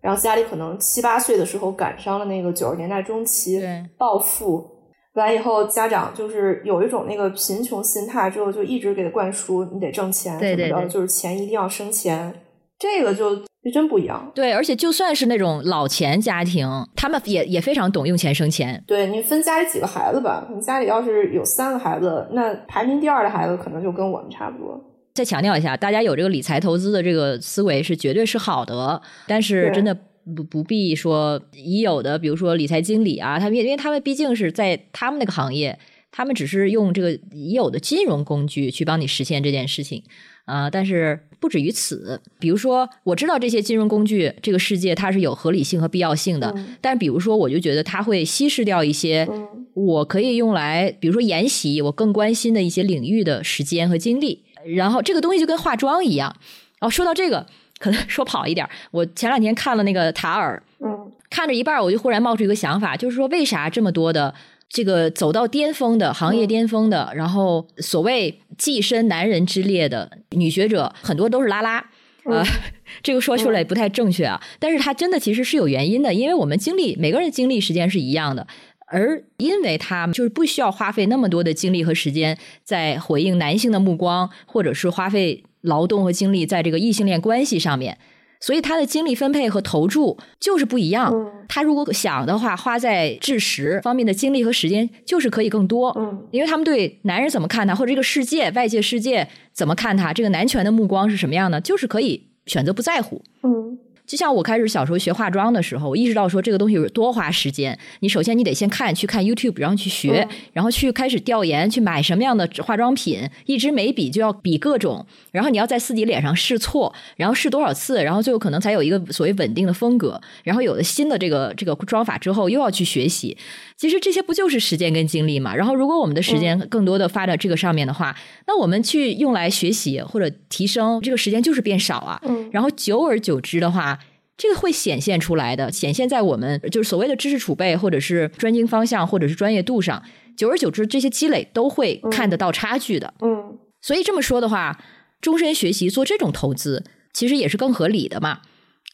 然后家里可能七八岁的时候赶上了那个九十年代中期暴富。完以后，家长就是有一种那个贫穷心态，之后就一直给他灌输，你得挣钱什么的，就是钱一定要生钱，这个就就真不一样。对，而且就算是那种老钱家庭，他们也也非常懂用钱生钱。对你分家里几个孩子吧，你家里要是有三个孩子，那排名第二的孩子可能就跟我们差不多。再强调一下，大家有这个理财投资的这个思维是绝对是好的，但是真的。不不必说已有的，比如说理财经理啊，他们因为他们毕竟是在他们那个行业，他们只是用这个已有的金融工具去帮你实现这件事情啊。但是不止于此，比如说我知道这些金融工具，这个世界它是有合理性和必要性的。但比如说，我就觉得它会稀释掉一些我可以用来，比如说研习我更关心的一些领域的时间和精力。然后这个东西就跟化妆一样。哦，说到这个。可能说跑一点，我前两天看了那个塔尔，嗯，看着一半，我就忽然冒出一个想法，就是说，为啥这么多的这个走到巅峰的行业巅峰的，然后所谓跻身男人之列的女学者，很多都是拉拉啊？这个说出来不太正确啊，但是它真的其实是有原因的，因为我们经历每个人经历时间是一样的，而因为他就是不需要花费那么多的精力和时间在回应男性的目光，或者是花费。劳动和精力在这个异性恋关系上面，所以他的精力分配和投注就是不一样。他如果想的话，花在知识方面的精力和时间就是可以更多。嗯，因为他们对男人怎么看他，或者这个世界外界世界怎么看他，这个男权的目光是什么样的，就是可以选择不在乎。嗯。就像我开始小时候学化妆的时候，我意识到说这个东西有多花时间。你首先你得先看，去看 YouTube，然后去学，然后去开始调研，去买什么样的化妆品。一支眉笔就要比各种，然后你要在自己脸上试错，然后试多少次，然后最后可能才有一个所谓稳定的风格。然后有了新的这个这个妆法之后，又要去学习。其实这些不就是时间跟精力嘛？然后如果我们的时间更多的发在这个上面的话，那我们去用来学习或者提升，这个时间就是变少啊。然后久而久之的话。这个会显现出来的，显现在我们就是所谓的知识储备，或者是专精方向，或者是专业度上。久而久之，这些积累都会看得到差距的。嗯，所以这么说的话，终身学习做这种投资，其实也是更合理的嘛。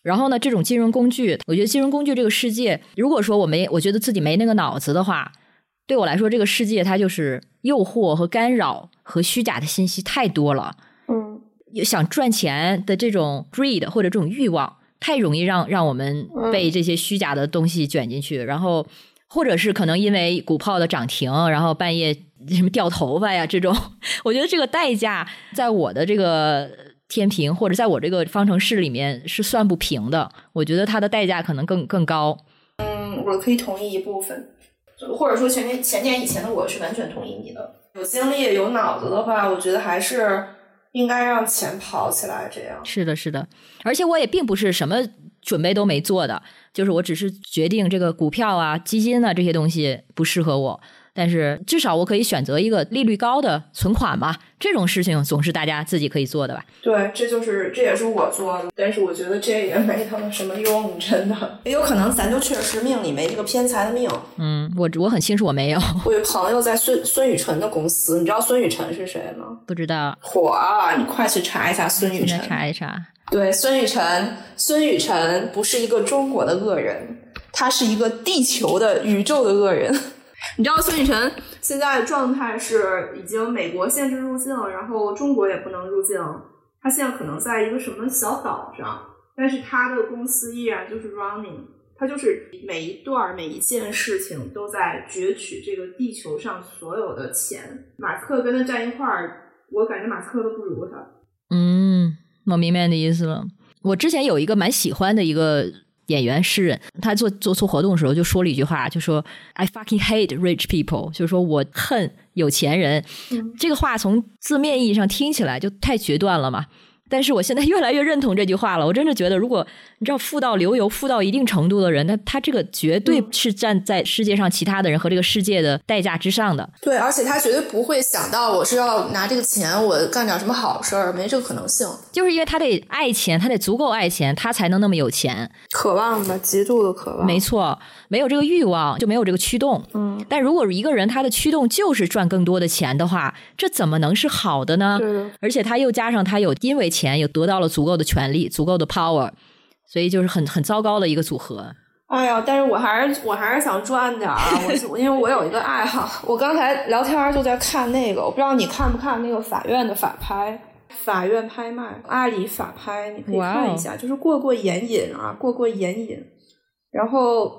然后呢，这种金融工具，我觉得金融工具这个世界，如果说我没，我觉得自己没那个脑子的话，对我来说，这个世界它就是诱惑和干扰和虚假的信息太多了。嗯，想赚钱的这种 greed 或者这种欲望，太容易让让我们被这些虚假的东西卷进去，然后或者是可能因为股票的涨停，然后半夜什么掉头发呀这种，我觉得这个代价在我的这个。天平或者在我这个方程式里面是算不平的，我觉得它的代价可能更更高。嗯，我可以同意一部分，或者说前年前年以前的我是完全同意你的。有精力有脑子的话，我觉得还是应该让钱跑起来。这样是的，是的。而且我也并不是什么准备都没做的，就是我只是决定这个股票啊、基金啊这些东西不适合我。但是至少我可以选择一个利率高的存款嘛，这种事情总是大家自己可以做的吧？对，这就是这也是我做的，但是我觉得这也没他们什么用，真的。也有可能咱就确实命里没这个偏财的命。嗯，我我很清楚我没有。我有朋友在孙孙雨辰的公司，你知道孙雨辰是谁吗？不知道。火啊！你快去查一下孙雨辰。查一查。对，孙雨辰，孙雨辰不是一个中国的恶人，他是一个地球的宇宙的恶人。你知道孙雨辰现在状态是已经美国限制入境，然后中国也不能入境。他现在可能在一个什么小岛上，但是他的公司依然就是 running，他就是每一段每一件事情都在攫取这个地球上所有的钱。马斯克跟他站一块儿，我感觉马斯克都不如他。嗯，我明白你的意思了。我之前有一个蛮喜欢的一个。演员、诗人，他做做做活动的时候就说了一句话，就说 "I fucking hate rich people"，就是说我恨有钱人。这个话从字面意义上听起来就太决断了嘛。但是我现在越来越认同这句话了。我真的觉得，如果你知道富到流油、富到一定程度的人，那他这个绝对是站在世界上其他的人和这个世界的代价之上的。对，而且他绝对不会想到我是要拿这个钱，我干点什么好事儿，没这个可能性。就是因为他得爱钱，他得足够爱钱，他才能那么有钱。渴望吧，极度的渴望。没错，没有这个欲望就没有这个驱动。嗯，但如果一个人他的驱动就是赚更多的钱的话，这怎么能是好的呢？而且他又加上他有因为。钱又得到了足够的权利，足够的 power，所以就是很很糟糕的一个组合。哎呀，但是我还是我还是想赚点儿。我因为我有一个爱好，我刚才聊天就在看那个，我不知道你看不看那个法院的法拍，法院拍卖，阿里法拍，你可以看一下，就是过过眼瘾啊，过过眼瘾。然后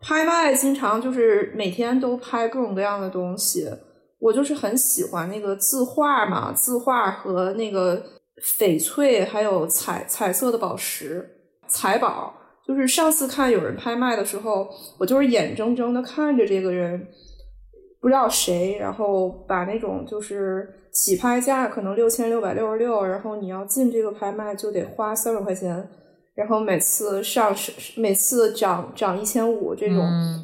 拍卖经常就是每天都拍各种各样的东西，我就是很喜欢那个字画嘛，字画和那个。翡翠还有彩彩色的宝石、财宝，就是上次看有人拍卖的时候，我就是眼睁睁的看着这个人不知道谁，然后把那种就是起拍价可能六千六百六十六，然后你要进这个拍卖就得花三百块钱，然后每次上每次涨涨一千五这种，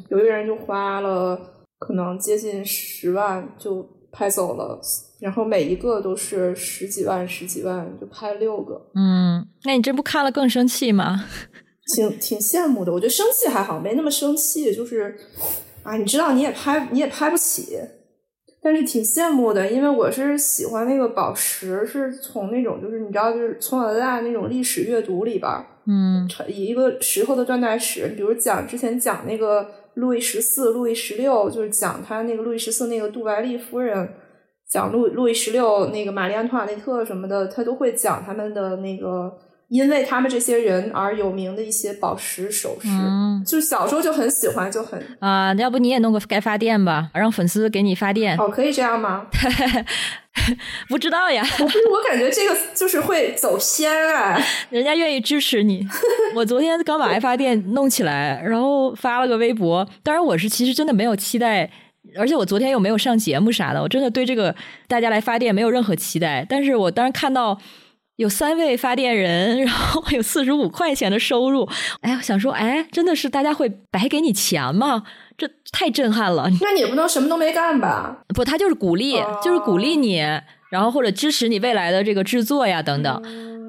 有一个人就花了可能接近十万就拍走了。然后每一个都是十几万、十几万，就拍六个。嗯，那你这不看了更生气吗？挺挺羡慕的。我觉得生气还好，没那么生气。就是啊，你知道，你也拍，你也拍不起，但是挺羡慕的，因为我是喜欢那个宝石，是从那种就是你知道，就是从小到大那种历史阅读里边，嗯，以一个时候的断代史，比如讲之前讲那个路易十四、路易十六，就是讲他那个路易十四那个杜白利夫人。讲路路易十六那个玛丽安托瓦内特什么的，他都会讲他们的那个，因为他们这些人而有名的一些宝石首饰。嗯，就小时候就很喜欢，就很啊，要不你也弄个该发电吧，让粉丝给你发电。哦，可以这样吗？不知道呀，我感觉这个就是会走偏啊。人家愿意支持你。我昨天刚把爱发电弄起来，然后发了个微博。当然，我是其实真的没有期待。而且我昨天又没有上节目啥的，我真的对这个大家来发电没有任何期待。但是我当时看到有三位发电人，然后有四十五块钱的收入，哎，我想说，哎，真的是大家会白给你钱吗？这太震撼了。那你也不能什么都没干吧？不，他就是鼓励，就是鼓励你，然后或者支持你未来的这个制作呀，等等。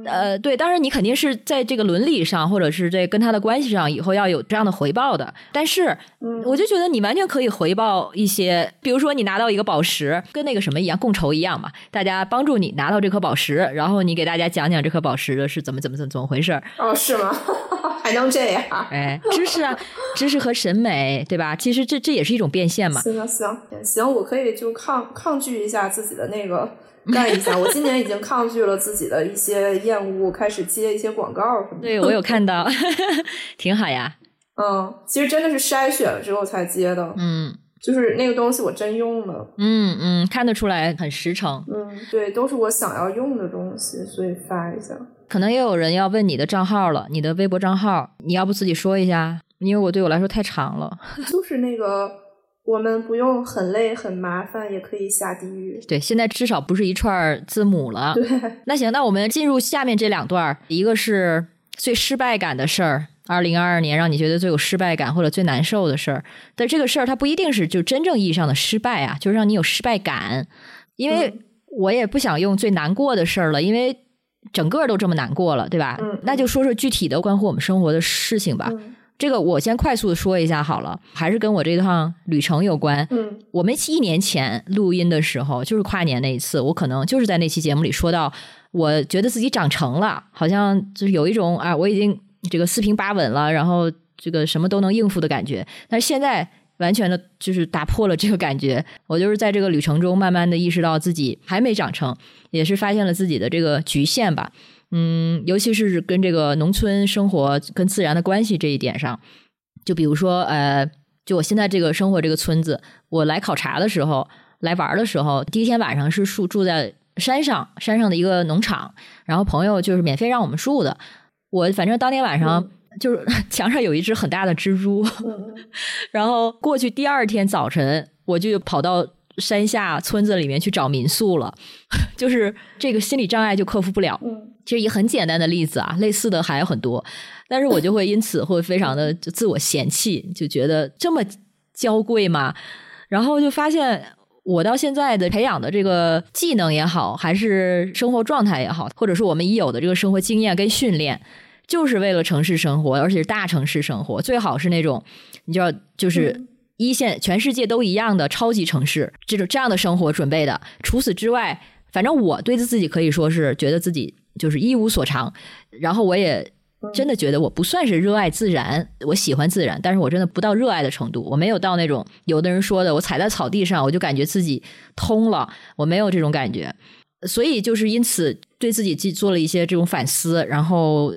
呃，对，当然你肯定是在这个伦理上，或者是这跟他的关系上，以后要有这样的回报的。但是，我就觉得你完全可以回报一些，比如说你拿到一个宝石，跟那个什么一样，共筹一样嘛，大家帮助你拿到这颗宝石，然后你给大家讲讲这颗宝石的是怎么怎么怎么怎么回事哦，是吗？还能这样？哎，知识啊，知识和审美，对吧？其实这这也是一种变现嘛。行行行，我可以就抗抗拒一下自己的那个。干一下！我今年已经抗拒了自己的一些厌恶，开始接一些广告什么的。对我有看到，挺好呀。嗯，其实真的是筛选了之后才接的。嗯，就是那个东西我真用了。嗯嗯，看得出来很实诚。嗯，对，都是我想要用的东西，所以发一下。可能也有人要问你的账号了，你的微博账号，你要不自己说一下？因为我对我来说太长了。就是那个。我们不用很累很麻烦也可以下地狱。对，现在至少不是一串字母了。对，那行，那我们进入下面这两段，一个是最失败感的事儿，二零二二年让你觉得最有失败感或者最难受的事儿。但这个事儿它不一定是就真正意义上的失败啊，就是让你有失败感。因为我也不想用最难过的事儿了，因为整个都这么难过了，对吧？嗯，那就说说具体的关乎我们生活的事情吧。这个我先快速的说一下好了，还是跟我这趟旅程有关。嗯，我们一年前录音的时候，就是跨年那一次，我可能就是在那期节目里说到，我觉得自己长成了，好像就是有一种啊，我已经这个四平八稳了，然后这个什么都能应付的感觉。但是现在完全的就是打破了这个感觉，我就是在这个旅程中慢慢的意识到自己还没长成，也是发现了自己的这个局限吧。嗯，尤其是跟这个农村生活跟自然的关系这一点上，就比如说，呃，就我现在这个生活这个村子，我来考察的时候，来玩的时候，第一天晚上是住住在山上，山上的一个农场，然后朋友就是免费让我们住的。我反正当天晚上就是 墙上有一只很大的蜘蛛，然后过去第二天早晨我就跑到山下村子里面去找民宿了，就是这个心理障碍就克服不了。其实一个很简单的例子啊，类似的还有很多，但是我就会因此会非常的就 自我嫌弃，就觉得这么娇贵吗？然后就发现我到现在的培养的这个技能也好，还是生活状态也好，或者是我们已有的这个生活经验跟训练，就是为了城市生活，而且是大城市生活，最好是那种你知道，就是一线全世界都一样的超级城市，这种这样的生活准备的。除此之外，反正我对自己可以说是觉得自己。就是一无所长，然后我也真的觉得我不算是热爱自然，我喜欢自然，但是我真的不到热爱的程度，我没有到那种有的人说的，我踩在草地上我就感觉自己通了，我没有这种感觉，所以就是因此对自己做了一些这种反思，然后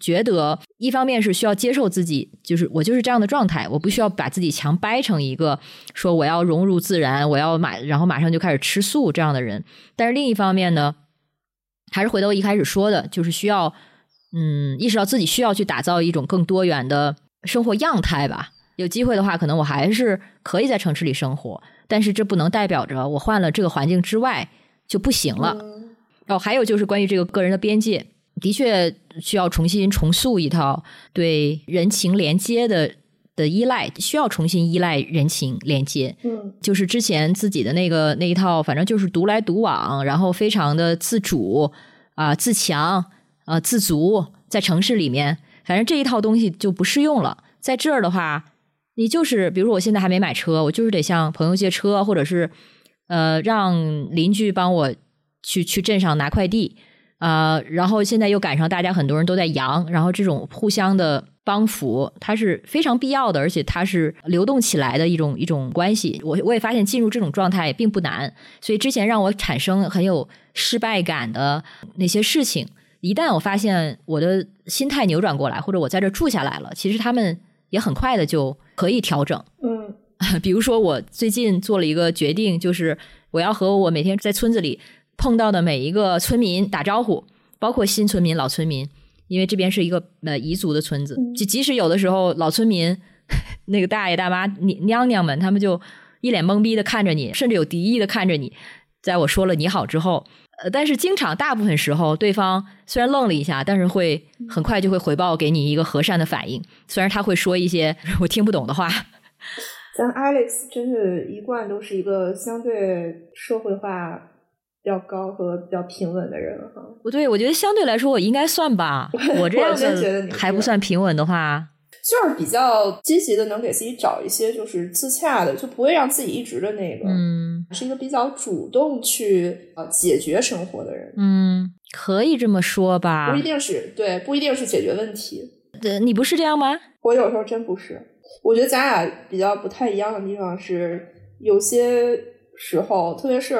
觉得一方面是需要接受自己，就是我就是这样的状态，我不需要把自己强掰成一个说我要融入自然，我要马然后马上就开始吃素这样的人，但是另一方面呢。还是回头一开始说的，就是需要，嗯，意识到自己需要去打造一种更多元的生活样态吧。有机会的话，可能我还是可以在城市里生活，但是这不能代表着我换了这个环境之外就不行了。哦，还有就是关于这个个人的边界，的确需要重新重塑一套对人情连接的。的依赖需要重新依赖人情连接，嗯，就是之前自己的那个那一套，反正就是独来独往，然后非常的自主啊、自强啊、自足，在城市里面，反正这一套东西就不适用了。在这儿的话，你就是比如说我现在还没买车，我就是得向朋友借车，或者是呃让邻居帮我去去镇上拿快递啊，然后现在又赶上大家很多人都在阳，然后这种互相的。帮扶它是非常必要的，而且它是流动起来的一种一种关系。我我也发现进入这种状态并不难，所以之前让我产生很有失败感的那些事情，一旦我发现我的心态扭转过来，或者我在这住下来了，其实他们也很快的就可以调整。嗯，比如说我最近做了一个决定，就是我要和我每天在村子里碰到的每一个村民打招呼，包括新村民、老村民。因为这边是一个呃彝族的村子，就即使有的时候老村民 那个大爷大妈娘娘们，他们就一脸懵逼的看着你，甚至有敌意的看着你。在我说了你好之后，呃，但是经常大部分时候，对方虽然愣了一下，但是会很快就会回报给你一个和善的反应。虽然他会说一些 我听不懂的话。咱 Alex 真的一贯都是一个相对社会化。比较高和比较平稳的人哈。不对，我觉得相对来说我应该算吧。我这样的还不算平稳的话，就是比较积极的，能给自己找一些就是自洽的，就不会让自己一直的那个。嗯，是一个比较主动去呃解决生活的人。嗯，可以这么说吧。不一定是对，不一定是解决问题。对，你不是这样吗？我有时候真不是。我觉得咱俩比较不太一样的地方是，有些时候，特别是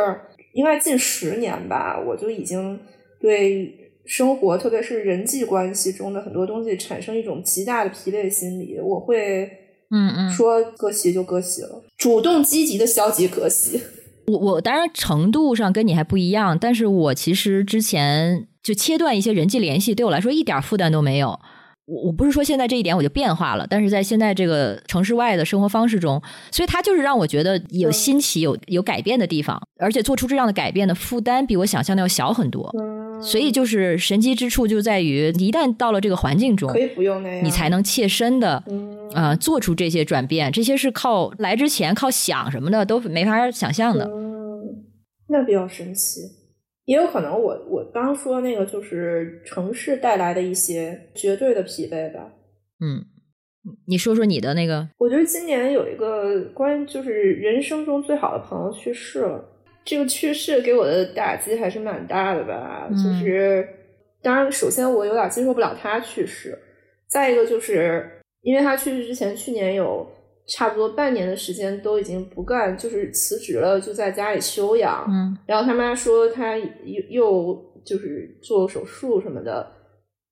应该近十年吧，我就已经对生活，特别是人际关系中的很多东西产生一种极大的疲惫心理。我会，嗯嗯，说割席就割席了，主动积极的消极割席。我我当然程度上跟你还不一样，但是我其实之前就切断一些人际联系，对我来说一点负担都没有。我我不是说现在这一点我就变化了，但是在现在这个城市外的生活方式中，所以它就是让我觉得有新奇、有有改变的地方，而且做出这样的改变的负担比我想象的要小很多。所以就是神奇之处就在于，一旦到了这个环境中，可以不用那样，你才能切身的啊做出这些转变。这些是靠来之前靠想什么的都没法想象的。嗯，那比较神奇。也有可能，我我刚说那个就是城市带来的一些绝对的疲惫吧。嗯，你说说你的那个。我觉得今年有一个关于就是人生中最好的朋友去世了，这个去世给我的打击还是蛮大的吧。就是当然，首先我有点接受不了他去世，再一个就是因为他去世之前，去年有。差不多半年的时间都已经不干，就是辞职了，就在家里休养。嗯，然后他妈说他又又就是做手术什么的。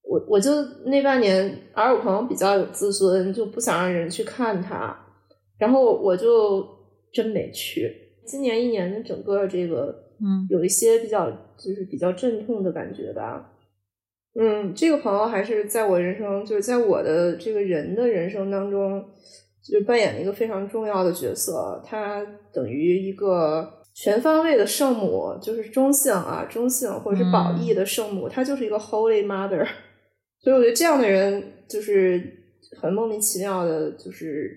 我我就那半年，而我朋友比较有自尊，就不想让人去看他。然后我就真没去。今年一年的整个这个，嗯，有一些比较就是比较阵痛的感觉吧。嗯，这个朋友还是在我人生，就是在我的这个人的人生当中。就扮演了一个非常重要的角色，他等于一个全方位的圣母，就是中性啊，中性或者是宝义的圣母，她就是一个 Holy Mother。所以我觉得这样的人就是很莫名其妙的，就是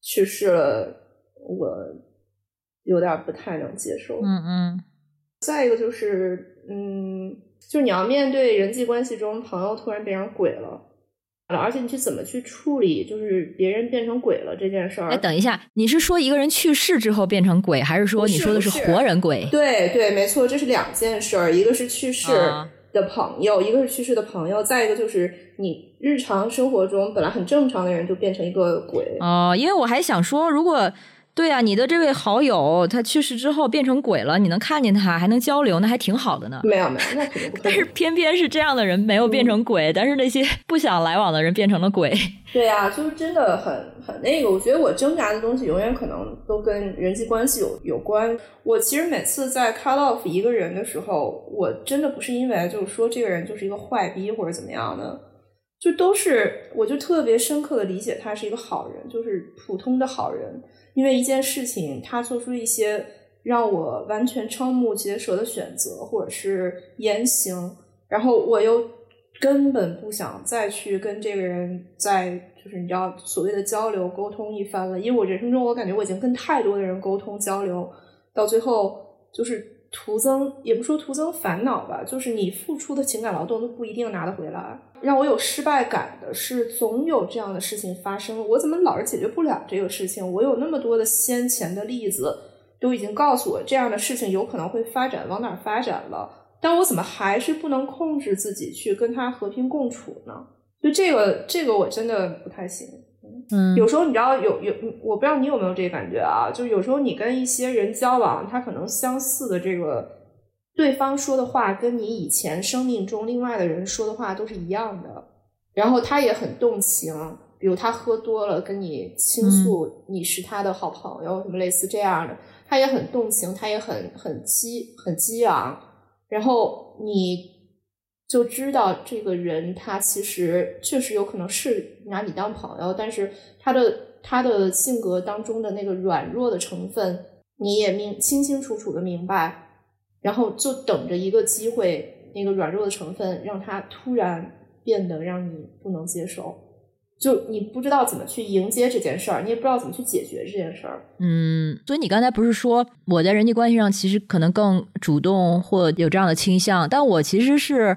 去世了，我有点不太能接受。嗯嗯。再一个就是，嗯，就是你要面对人际关系中朋友突然变成鬼了。而且你去怎么去处理，就是别人变成鬼了这件事儿？哎，等一下，你是说一个人去世之后变成鬼，还是说你说的是活人鬼？对对，没错，这是两件事儿。一个是去世的朋友，一个是去世的朋友，再一个就是你日常生活中本来很正常的人就变成一个鬼。哦，因为我还想说，如果。对呀，你的这位好友他去世之后变成鬼了，你能看见他，还能交流，那还挺好的呢。没有没有，那肯定不。但是偏偏是这样的人没有变成鬼，但是那些不想来往的人变成了鬼。对呀，就是真的很很那个。我觉得我挣扎的东西永远可能都跟人际关系有有关。我其实每次在 cut off 一个人的时候，我真的不是因为就是说这个人就是一个坏逼或者怎么样的，就都是我就特别深刻的理解他是一个好人，就是普通的好人。因为一件事情，他做出一些让我完全瞠目结舌的选择，或者是言行，然后我又根本不想再去跟这个人再就是你知道所谓的交流沟通一番了，因为我人生中我感觉我已经跟太多的人沟通交流，到最后就是徒增，也不说徒增烦恼吧，就是你付出的情感劳动都不一定拿得回来。让我有失败感的是，总有这样的事情发生。我怎么老是解决不了这个事情？我有那么多的先前的例子，都已经告诉我这样的事情有可能会发展往哪儿发展了。但我怎么还是不能控制自己去跟他和平共处呢？就这个，这个我真的不太行。嗯，有时候你知道，有有，我不知道你有没有这个感觉啊？就是有时候你跟一些人交往，他可能相似的这个。对方说的话跟你以前生命中另外的人说的话都是一样的，然后他也很动情，比如他喝多了跟你倾诉你是他的好朋友，什么类似这样的，他也很动情，他也很很激很激昂，然后你就知道这个人他其实确实有可能是拿你当朋友，但是他的他的性格当中的那个软弱的成分，你也明清清楚楚的明白。然后就等着一个机会，那个软弱的成分让它突然变得让你不能接受，就你不知道怎么去迎接这件事儿，你也不知道怎么去解决这件事儿。嗯，所以你刚才不是说我在人际关系上其实可能更主动或有这样的倾向，但我其实是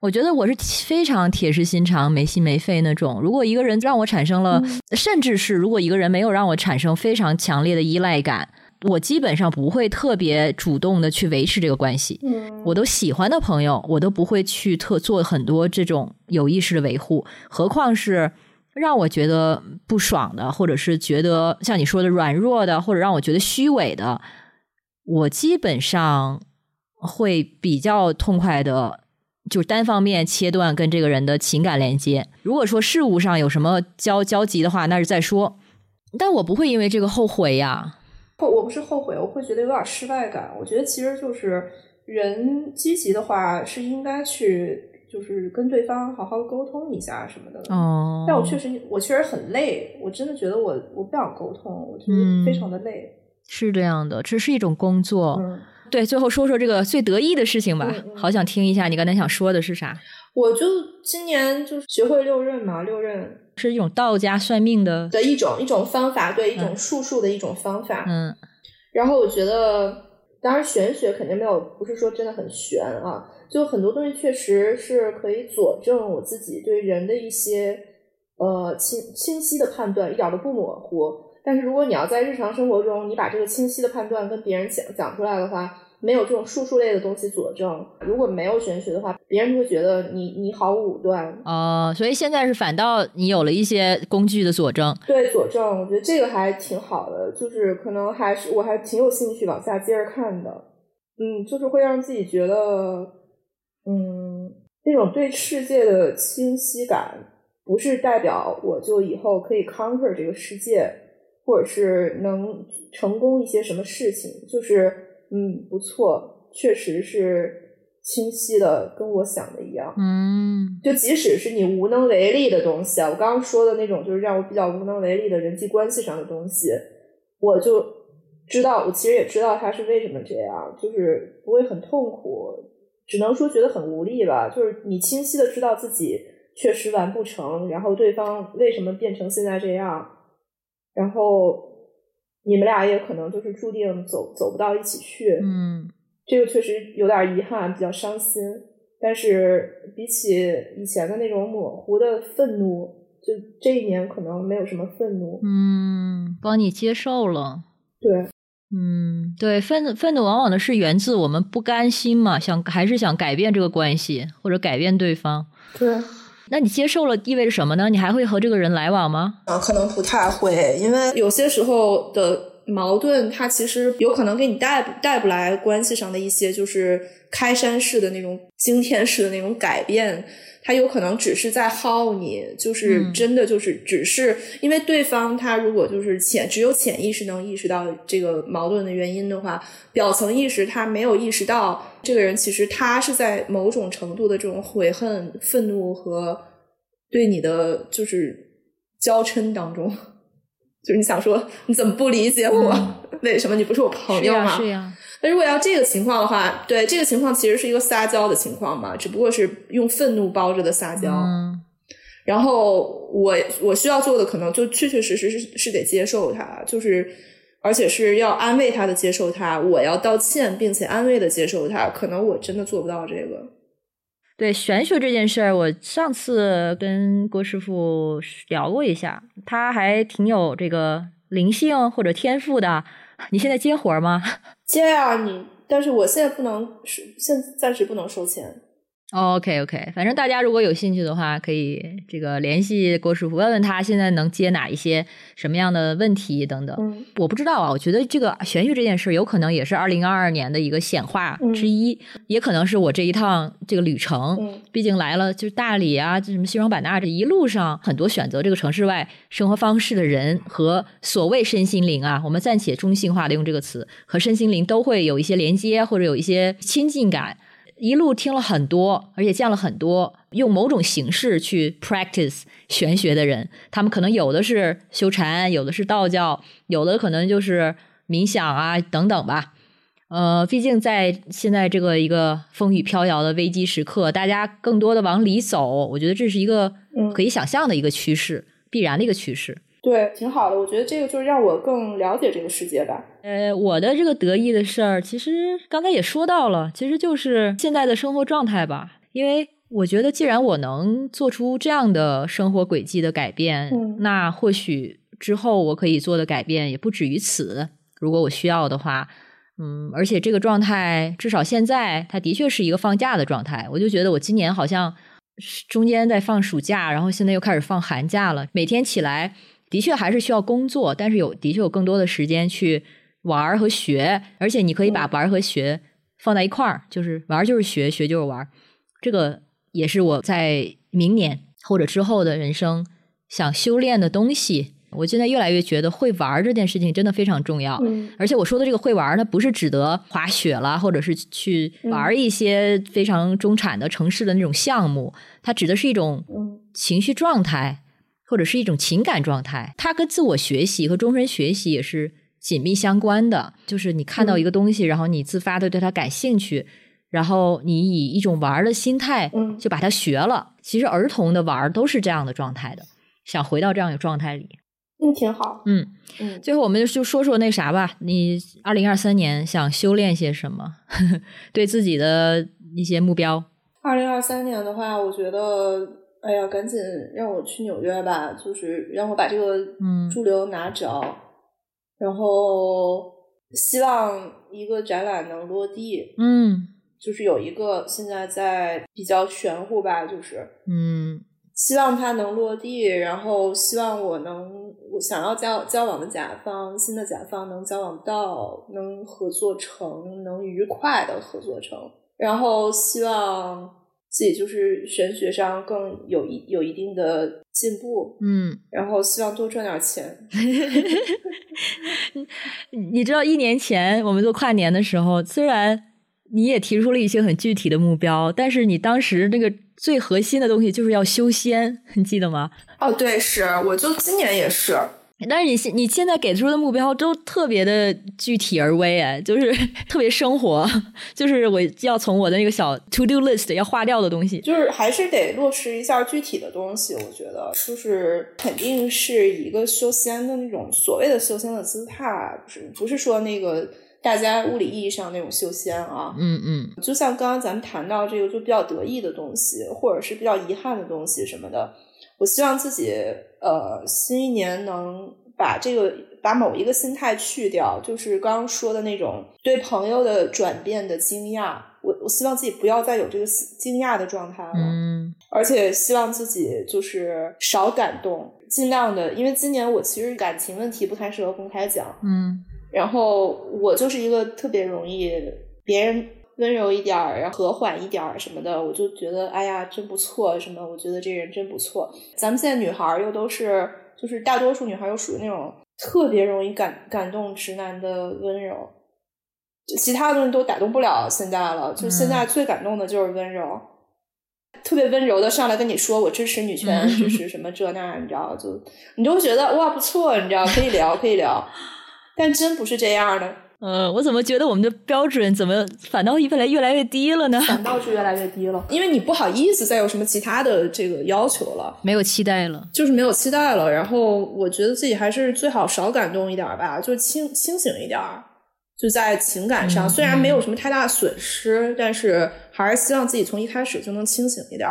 我觉得我是非常铁石心肠、没心没肺那种。如果一个人让我产生了，甚至是如果一个人没有让我产生非常强烈的依赖感。我基本上不会特别主动的去维持这个关系，嗯，我都喜欢的朋友，我都不会去特做很多这种有意识的维护，何况是让我觉得不爽的，或者是觉得像你说的软弱的，或者让我觉得虚伪的，我基本上会比较痛快的，就是单方面切断跟这个人的情感连接。如果说事物上有什么交交集的话，那是再说，但我不会因为这个后悔呀。后我不是后悔，我会觉得有点失败感。我觉得其实就是人积极的话是应该去，就是跟对方好好沟通一下什么的。哦，但我确实我确实很累，我真的觉得我我不想沟通，我觉得非常的累。是这样的，这是一种工作。嗯，对，最后说说这个最得意的事情吧。好想听一下你刚才想说的是啥？我就今年就是学会六壬嘛，六壬是一种道家算命的。的一种一种方法，对一种术数的一种方法。嗯然后我觉得，当然玄学肯定没有，不是说真的很玄啊，就很多东西确实是可以佐证我自己对人的一些呃清清晰的判断，一点都不模糊。但是如果你要在日常生活中，你把这个清晰的判断跟别人讲讲出来的话，没有这种术数类的东西佐证，如果没有玄学的话，别人就会觉得你你好武断。哦，所以现在是反倒你有了一些工具的佐证。对佐证，我觉得这个还挺好的，就是可能还是我还挺有兴趣往下接着看的。嗯，就是会让自己觉得，嗯，那种对世界的清晰感，不是代表我就以后可以 conquer 这个世界，或者是能成功一些什么事情，就是嗯，不错，确实是清晰的，跟我想的一样。嗯就即使是你无能为力的东西啊，我刚刚说的那种，就是让我比较无能为力的人际关系上的东西，我就知道，我其实也知道他是为什么这样，就是不会很痛苦，只能说觉得很无力吧。就是你清晰的知道自己确实完不成，然后对方为什么变成现在这样，然后你们俩也可能就是注定走走不到一起去。嗯这个确实有点遗憾，比较伤心。但是比起以前的那种模糊的愤怒，就这一年可能没有什么愤怒。嗯，帮你接受了。对，嗯，对，愤愤怒往往的是源自我们不甘心嘛，想还是想改变这个关系或者改变对方。对，那你接受了意味着什么呢？你还会和这个人来往吗？啊，可能不太会，因为有些时候的矛盾，它其实有可能给你带不带不来关系上的一些就是开山式的那种惊天式的那种改变。它有可能只是在耗你，就是嗯真的就是只是因为对方他如果就是潜只有潜意识能意识到这个矛盾的原因的话，表层意识他没有意识到这个人其实他是在某种程度的这种悔恨、愤怒和对你的就是娇嗔当中，就是你想说你怎么不理解我？为什么你不是我朋，友吗？是呀。那如果要这个情况的话，对这个情况其实是一个撒娇的情况嘛，只不过是用愤怒包着的撒娇。嗯然后我我需要做的可能就确确实实是是得接受他，就是而且是要安慰他的接受他，我要道歉并且安慰的接受他，可能我真的做不到这个。对玄学这件事儿，我上次跟郭师傅聊过一下，他还挺有这个灵性或者天赋的。你现在接活儿吗？接啊你，但是我现在不能是现暂时不能收钱。OK OK，反正大家如果有兴趣的话，可以这个联系郭师傅，问问他现在能接哪一些什么样的问题等等。嗯我不知道啊，我觉得这个玄学这件事有可能也是二零二二年的一个显化之一，也可能是我这一趟这个旅程。嗯毕竟来了就是大理啊，这什么西双版纳这一路上，很多选择这个城市外生活方式的人和所谓身心灵啊，我们暂且中性化的用这个词，和身心灵都会有一些连接或者有一些亲近感。一路听了很多，而且见了很多用某种形式去 practice 玄学的人，他们可能有的是修禅，有的是道教，有的可能就是冥想啊等等吧。呃，毕竟在现在这个一个风雨飘摇的危机时刻，大家更多的往里走，我觉得这是一个嗯可以想象的一个趋势。必然的一个趋势。对，挺好的。我觉得这个就是让我更了解这个世界吧。呃，我的这个得意的事儿，其实刚才也说到了，其实就是现在的生活状态吧。因为我觉得，既然我能做出这样的生活轨迹的改变，那或许之后我可以做的改变也不止于此。如果我需要的话，嗯，而且这个状态至少现在它的确是一个放假的状态。我就觉得我今年好像中间在放暑假，然后现在又开始放寒假了，每天起来。的确还是需要工作，但是有的确有更多的时间去玩和学，而且你可以把玩和学放在一块儿，就是玩就是学，学就是玩。这个也是我在明年或者之后的人生想修炼的东西。我现在越来越觉得会玩这件事情真的非常重要。而且我说的这个会玩，它不是指得滑雪啦，或者是去玩一些非常中产的城市的那种项目，它指的是一种情绪状态。或者是一种情感状态，它跟自我学习和终身学习也是紧密相关的。就是你看到一个东西，然后你自发的对它感兴趣，然后你以一种玩的心态，就把它学了。其实儿童的玩都是这样的状态的，想回到这样一个状态里，嗯，挺好。嗯嗯，最后我们就就说说那啥吧。你二零二三年想修炼些什么？对自己的一些目标。二零二三年的话，我觉得。哎呀，赶紧让我去纽约吧！就是让我把这个驻留拿着，然后希望一个展览能落地。嗯，就是有一个现在在比较玄乎吧，就是嗯，希望它能落地，然后希望我能我想要交交往的甲方，新的甲方能交往到，能合作成，能愉快的合作成，然后希望。自己就是玄学上更有一有一定的进步，嗯，然后希望多赚点钱。你知道，一年前我们做跨年的时候，虽然你也提出了一些很具体的目标，但是你当时那个最核心的东西就是要修仙，你记得吗？哦，对，是，我就今年也是。但是你现你现在给出的目标都特别的具体而微哎，就是 特别生活，就是我要从我的那个小 to do list 要划掉的东西，就是还是得落实一下具体的东西。我觉得就是肯定是一个修仙的那种所谓的修仙的姿态，不是不是说那个大家物理意义上那种修仙啊。嗯嗯，就像刚刚咱们谈到这个就比较得意的东西，或者是比较遗憾的东西什么的。我希望自己呃新一年能把这个把某一个心态去掉，就是刚刚说的那种对朋友的转变的惊讶。我我希望自己不要再有这个惊讶的状态了，嗯，而且希望自己就是少感动，尽量的，因为今年我其实感情问题不太适合公开讲，嗯，然后我就是一个特别容易别人。温柔一点儿，然后和缓一点儿什么的，我就觉得哎呀，真不错。什么？我觉得这人真不错。咱们现在女孩儿又都是，就是大多数女孩儿又属于那种特别容易感感动直男的温柔，其他的东西都打动不了现在了。就现在最感动的就是温柔，特别温柔的上来跟你说我支持女权，支持什么这那，你知道？就你都觉得哇不错，你知道可以聊可以聊，但真不是这样的。嗯，我怎么觉得我们的标准怎么反倒越来越来越低了呢？反倒是越来越低了，因为你不好意思再有什么其他的这个要求了，没有期待了，就是没有期待了。然后我觉得自己还是最好少感动一点吧，就清清醒一点，就在情感上，虽然没有什么太大的损失，但是还是希望自己从一开始就能清醒一点。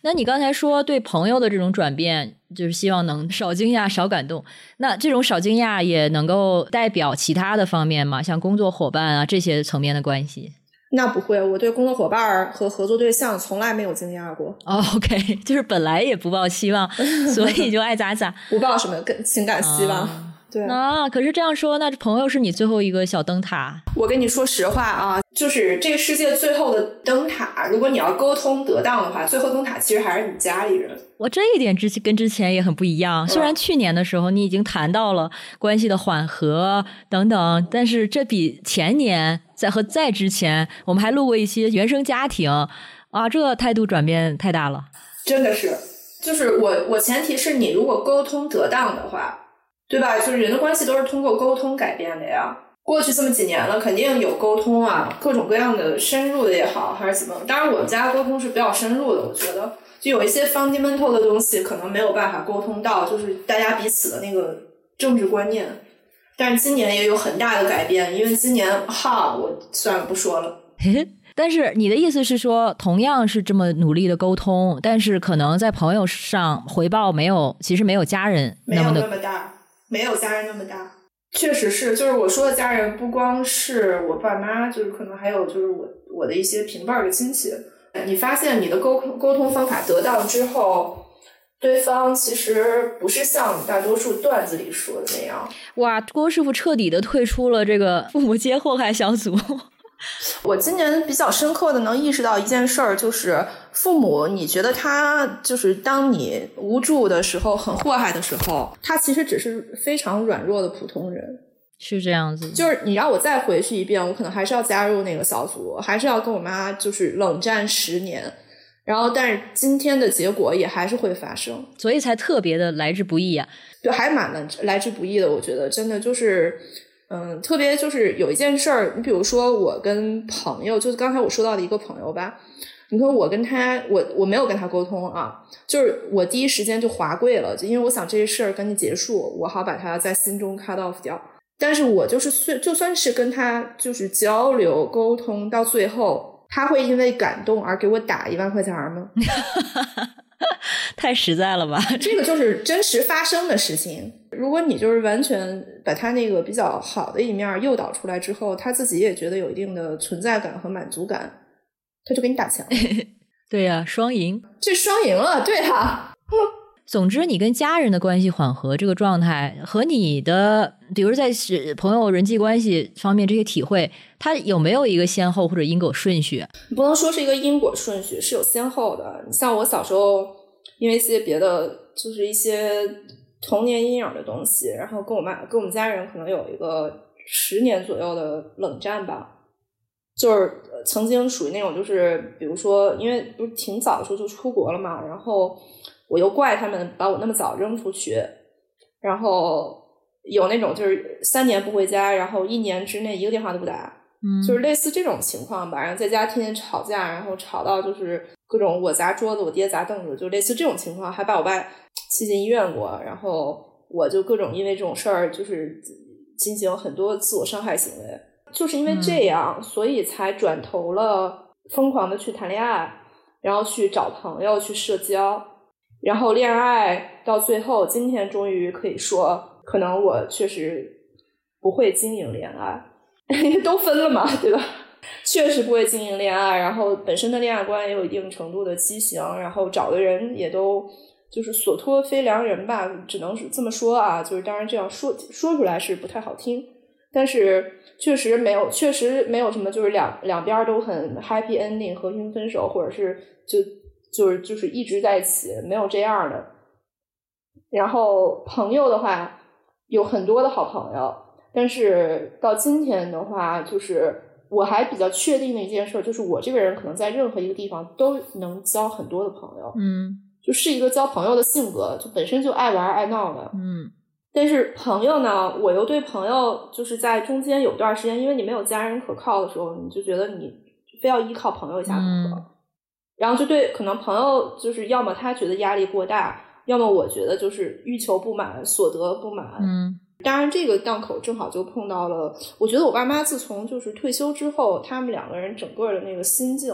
那你刚才说对朋友的这种转变，就是希望能少惊讶、少感动。那这种少惊讶也能够代表其他的方面吗？像工作伙伴啊这些层面的关系？那不会，我对工作伙伴和合作对象从来没有惊讶过。哦，OK，就是本来也不抱希望，所以就爱咋咋，不抱什么跟情感希望。对啊，可是这样说，那朋友是你最后一个小灯塔。我跟你说实话啊，就是这个世界最后的灯塔，如果你要沟通得当的话，最后灯塔其实还是你家里人。我这一点之跟之前也很不一样。虽然去年的时候你已经谈到了关系的缓和等等，但是这比前年在和在之前，我们还录过一些原生家庭啊，这态度转变太大了。真的是，就是我我前提是你如果沟通得当的话。对吧？就是人的关系都是通过沟通改变的呀。过去这么几年了，肯定有沟通啊，各种各样的深入的也好，还是怎么？当然，我们家沟通是比较深入的，我觉得就有一些 fundamental 的东西可能没有办法沟通到，就是大家彼此的那个政治观念。但是今年也有很大的改变，因为今年哈，我算了不说了。但是你的意思是说，同样是这么努力的沟通，但是可能在朋友上回报没有，其实没有家人没有那么大，没有家人那么大。确实是，就是我说的家人，不光是我爸妈，就是可能还有就是我我的一些平辈儿的亲戚。你发现你的沟沟通方法得当之后，对方其实不是像大多数段子里说的那样。哇，郭师傅彻底的退出了这个父母皆祸害小组。我今年比较深刻的能意识到一件事儿，就是父母，你觉得他就是当你无助的时候、很祸害的时候，他其实只是非常软弱的普通人，是这样子。就是你让我再回去一遍，我可能还是要加入那个小组，还是要跟我妈就是冷战十年，然后但是今天的结果也还是会发生，所以才特别的来之不易啊。对，还蛮来来之不易的，我觉得真的就是。嗯，特别就是有一件事儿，你比如说我跟朋友，就是刚才我说到的一个朋友吧，你看我跟他，我我没有跟他沟通啊，就是我第一时间就划柜了，就因为我想这些事儿赶紧结束，我好把他在心中 cut off 掉。但是我就是算就算是跟他就是交流沟通到最后，他会因为感动而给我打一万块钱吗？太实在了吧！这个就是真实发生的事情。如果你就是完全把他那个比较好的一面诱导出来之后，他自己也觉得有一定的存在感和满足感，他就给你打钱。对呀，双赢，这双赢了，对哈。总之，你跟家人的关系缓和这个状态，和你的，比如在朋友人际关系方面这些体会，它有没有一个先后或者因果顺序？不能说是一个因果顺序，是有先后的。你像我小时候，因为一些别的，就是一些童年阴影的东西，然后跟我妈、跟我们家人可能有一个十年左右的冷战吧。就是曾经属于那种，就是比如说，因为不是挺早的时候就出国了嘛，然后。我又怪他们把我那么早扔出去，然后有那种就是三年不回家，然后一年之内一个电话都不打，嗯，就是类似这种情况吧。然后在家天天吵架，然后吵到就是各种我砸桌子，我爹砸凳子，就类似这种情况，还把我爸气进医院过。然后我就各种因为这种事儿，就是进行很多自我伤害行为，就是因为这样，所以才转头了疯狂的去谈恋爱，然后去找朋友去社交。然后恋爱到最后，今天终于可以说，可能我确实不会经营恋爱，都分了嘛，对吧？确实不会经营恋爱，然后本身的恋爱观也有一定程度的畸形，然后找的人也都就是所托非良人吧，只能是这么说啊。就是当然这样说说出来是不太好听，但是确实没有，确实没有什么，就是两两边都很 happy ending 和平分手，或者是就。就是就是一直在一起，没有这样的。然后朋友的话有很多的好朋友，但是到今天的话，就是我还比较确定的一件事，就是我这个人可能在任何一个地方都能交很多的朋友。嗯，就是一个交朋友的性格，就本身就爱玩爱闹的。嗯，但是朋友呢，我又对朋友就是在中间有段时间，因为你没有家人可靠的时候，你就觉得你非要依靠朋友一下不可。然后就对，可能朋友就是要么他觉得压力过大，要么我觉得就是欲求不满，所得不满。嗯，当然这个档口正好就碰到了。我觉得我爸妈自从就是退休之后，他们两个人整个的那个心境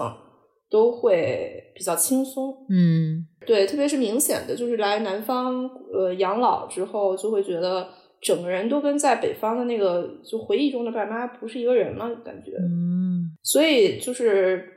都会比较轻松。嗯，对，特别是明显的就是来南方呃养老之后，就会觉得整个人都跟在北方的那个就回忆中的爸妈不是一个人了，感觉。嗯，所以就是。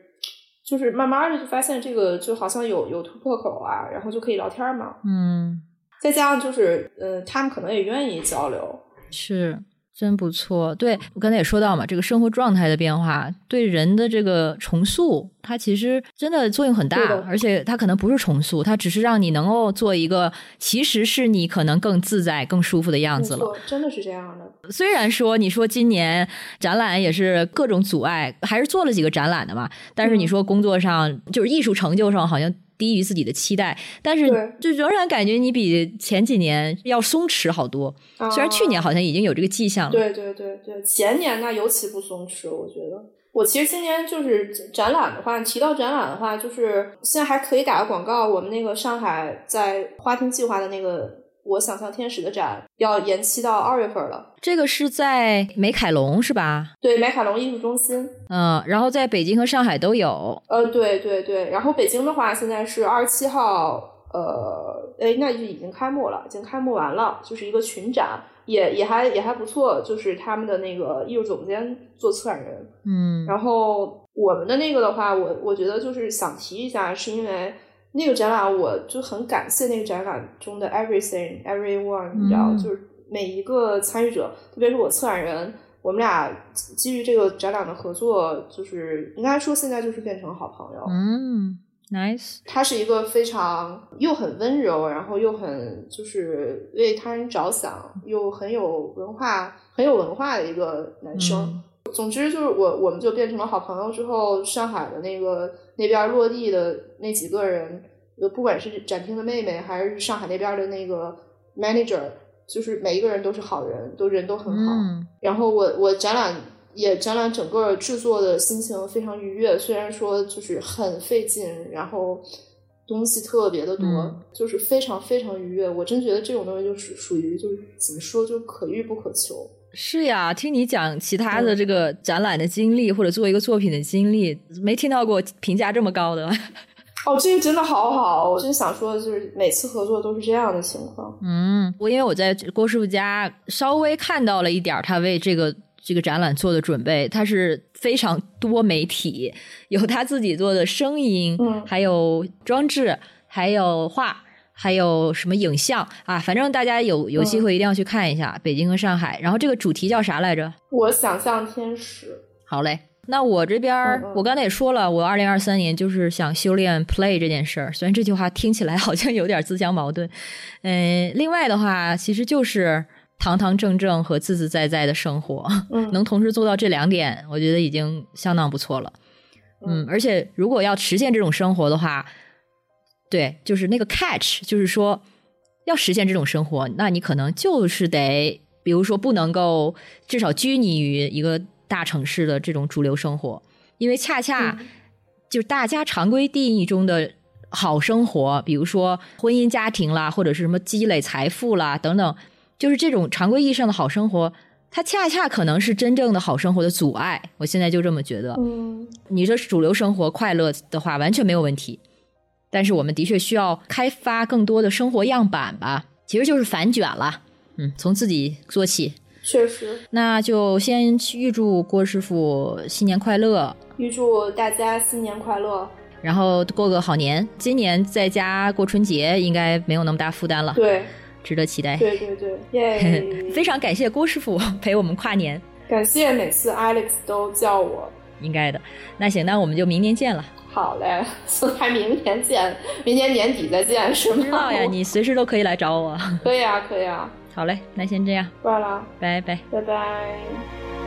就是慢慢的就发现这个就好像有有突破口啊，然后就可以聊天嘛。嗯，再加上就是呃，他们可能也愿意交流。是。真不错，对我刚才也说到嘛，这个生活状态的变化对人的这个重塑，它其实真的作用很大，而且它可能不是重塑，它只是让你能够做一个其实是你可能更自在、更舒服的样子了。真的是这样的。虽然说你说今年展览也是各种阻碍，还是做了几个展览的嘛，但是你说工作上就是艺术成就上好像。低于自己的期待，但是就仍然感觉你比前几年要松弛好多。虽然去年啊好像已经有这个迹象了，对对对对，前年那尤其不松弛，我觉得。我其实今年就是展览的话，提到展览的话，就是现在还可以打个广告，我们那个上海在花厅计划的那个《我想象天使》的展要延期到二月份了。这个是在美凯龙是吧？对，美凯龙艺术中心。嗯，然后在北京和上海都有。呃，对对对，然后北京的话，现在是二十七号，呃，哎，那就已经开幕了，已经开幕完了，就是一个群展，也也还也还不错，就是他们的那个艺术总监做策展人，嗯然后我们的那个的话，我我觉得就是想提一下，是因为那个展览，我就很感谢那个展览中的 everything everyone，你知道，嗯就是每一个参与者，特别是我策展人，我们俩基于这个展览的合作，就是应该说现在就是变成好朋友。嗯，nice。他是一个非常又很温柔，然后又很就是为他人着想，又很有文化、很有文化的一个男生。嗯总之就是我我们就变成了好朋友之后，上海的那个那边落地的那几个人，呃，不管是展厅的妹妹，还是上海那边的那个 manager，就是每一个人都是好人，都人都很好。嗯然后我我展览也展览整个制作的心情非常愉悦，虽然说就是很费劲，然后东西特别的多，嗯就是非常非常愉悦。我真觉得这种东西就是属于就是怎么说，就可遇不可求。是呀，听你讲其他的这个展览的经历，或者做一个作品的经历，没听到过评价这么高的。哦，这个真的好好，我真想说的，就是每次合作都是这样的情况。嗯，我因为我在郭师傅家稍微看到了一点他为这个这个展览做的准备，他是非常多媒体，有他自己做的声音，嗯还有装置，还有画。还有什么影像啊？反正大家有有机会一定要去看一下、北京和上海。然后这个主题叫啥来着？我想象天使，好嘞，那我这边我刚才也说了，我二零二三年就是想修炼 play 这件事儿。虽然这句话听起来好像有点自相矛盾，嗯，另外的话，其实就是堂堂正正和自自在在的生活，嗯，能同时做到这两点，我觉得已经相当不错了。嗯，而且如果要实现这种生活的话，对，就是那个 catch，就是说要实现这种生活，那你可能就是得，比如说不能够至少拘泥于一个大城市的这种主流生活，因为恰恰嗯就是大家常规定义中的好生活，比如说婚姻家庭啦，或者是什么积累财富啦等等，就是这种常规意义上的好生活。它恰恰可能是真正的好生活的阻碍，我现在就这么觉得。嗯你说主流生活快乐的话，完全没有问题。但是我们的确需要开发更多的生活样板吧，其实就是反卷了。嗯，从自己做起。确实，那就先预祝郭师傅新年快乐，预祝大家新年快乐。然后过个好年。今年在家过春节应该没有那么大负担了，对值得期待。对对对，耶！非常感谢郭师傅 陪我们跨年，感谢每次 Alex 都叫我。应该的。那行，那我们就明年见了。好嘞，还明年见，明年年底再见是吗？知道呀，你随时都可以来找我。可以啊，可以啊，好嘞，那先这样，挂了，拜拜。拜拜。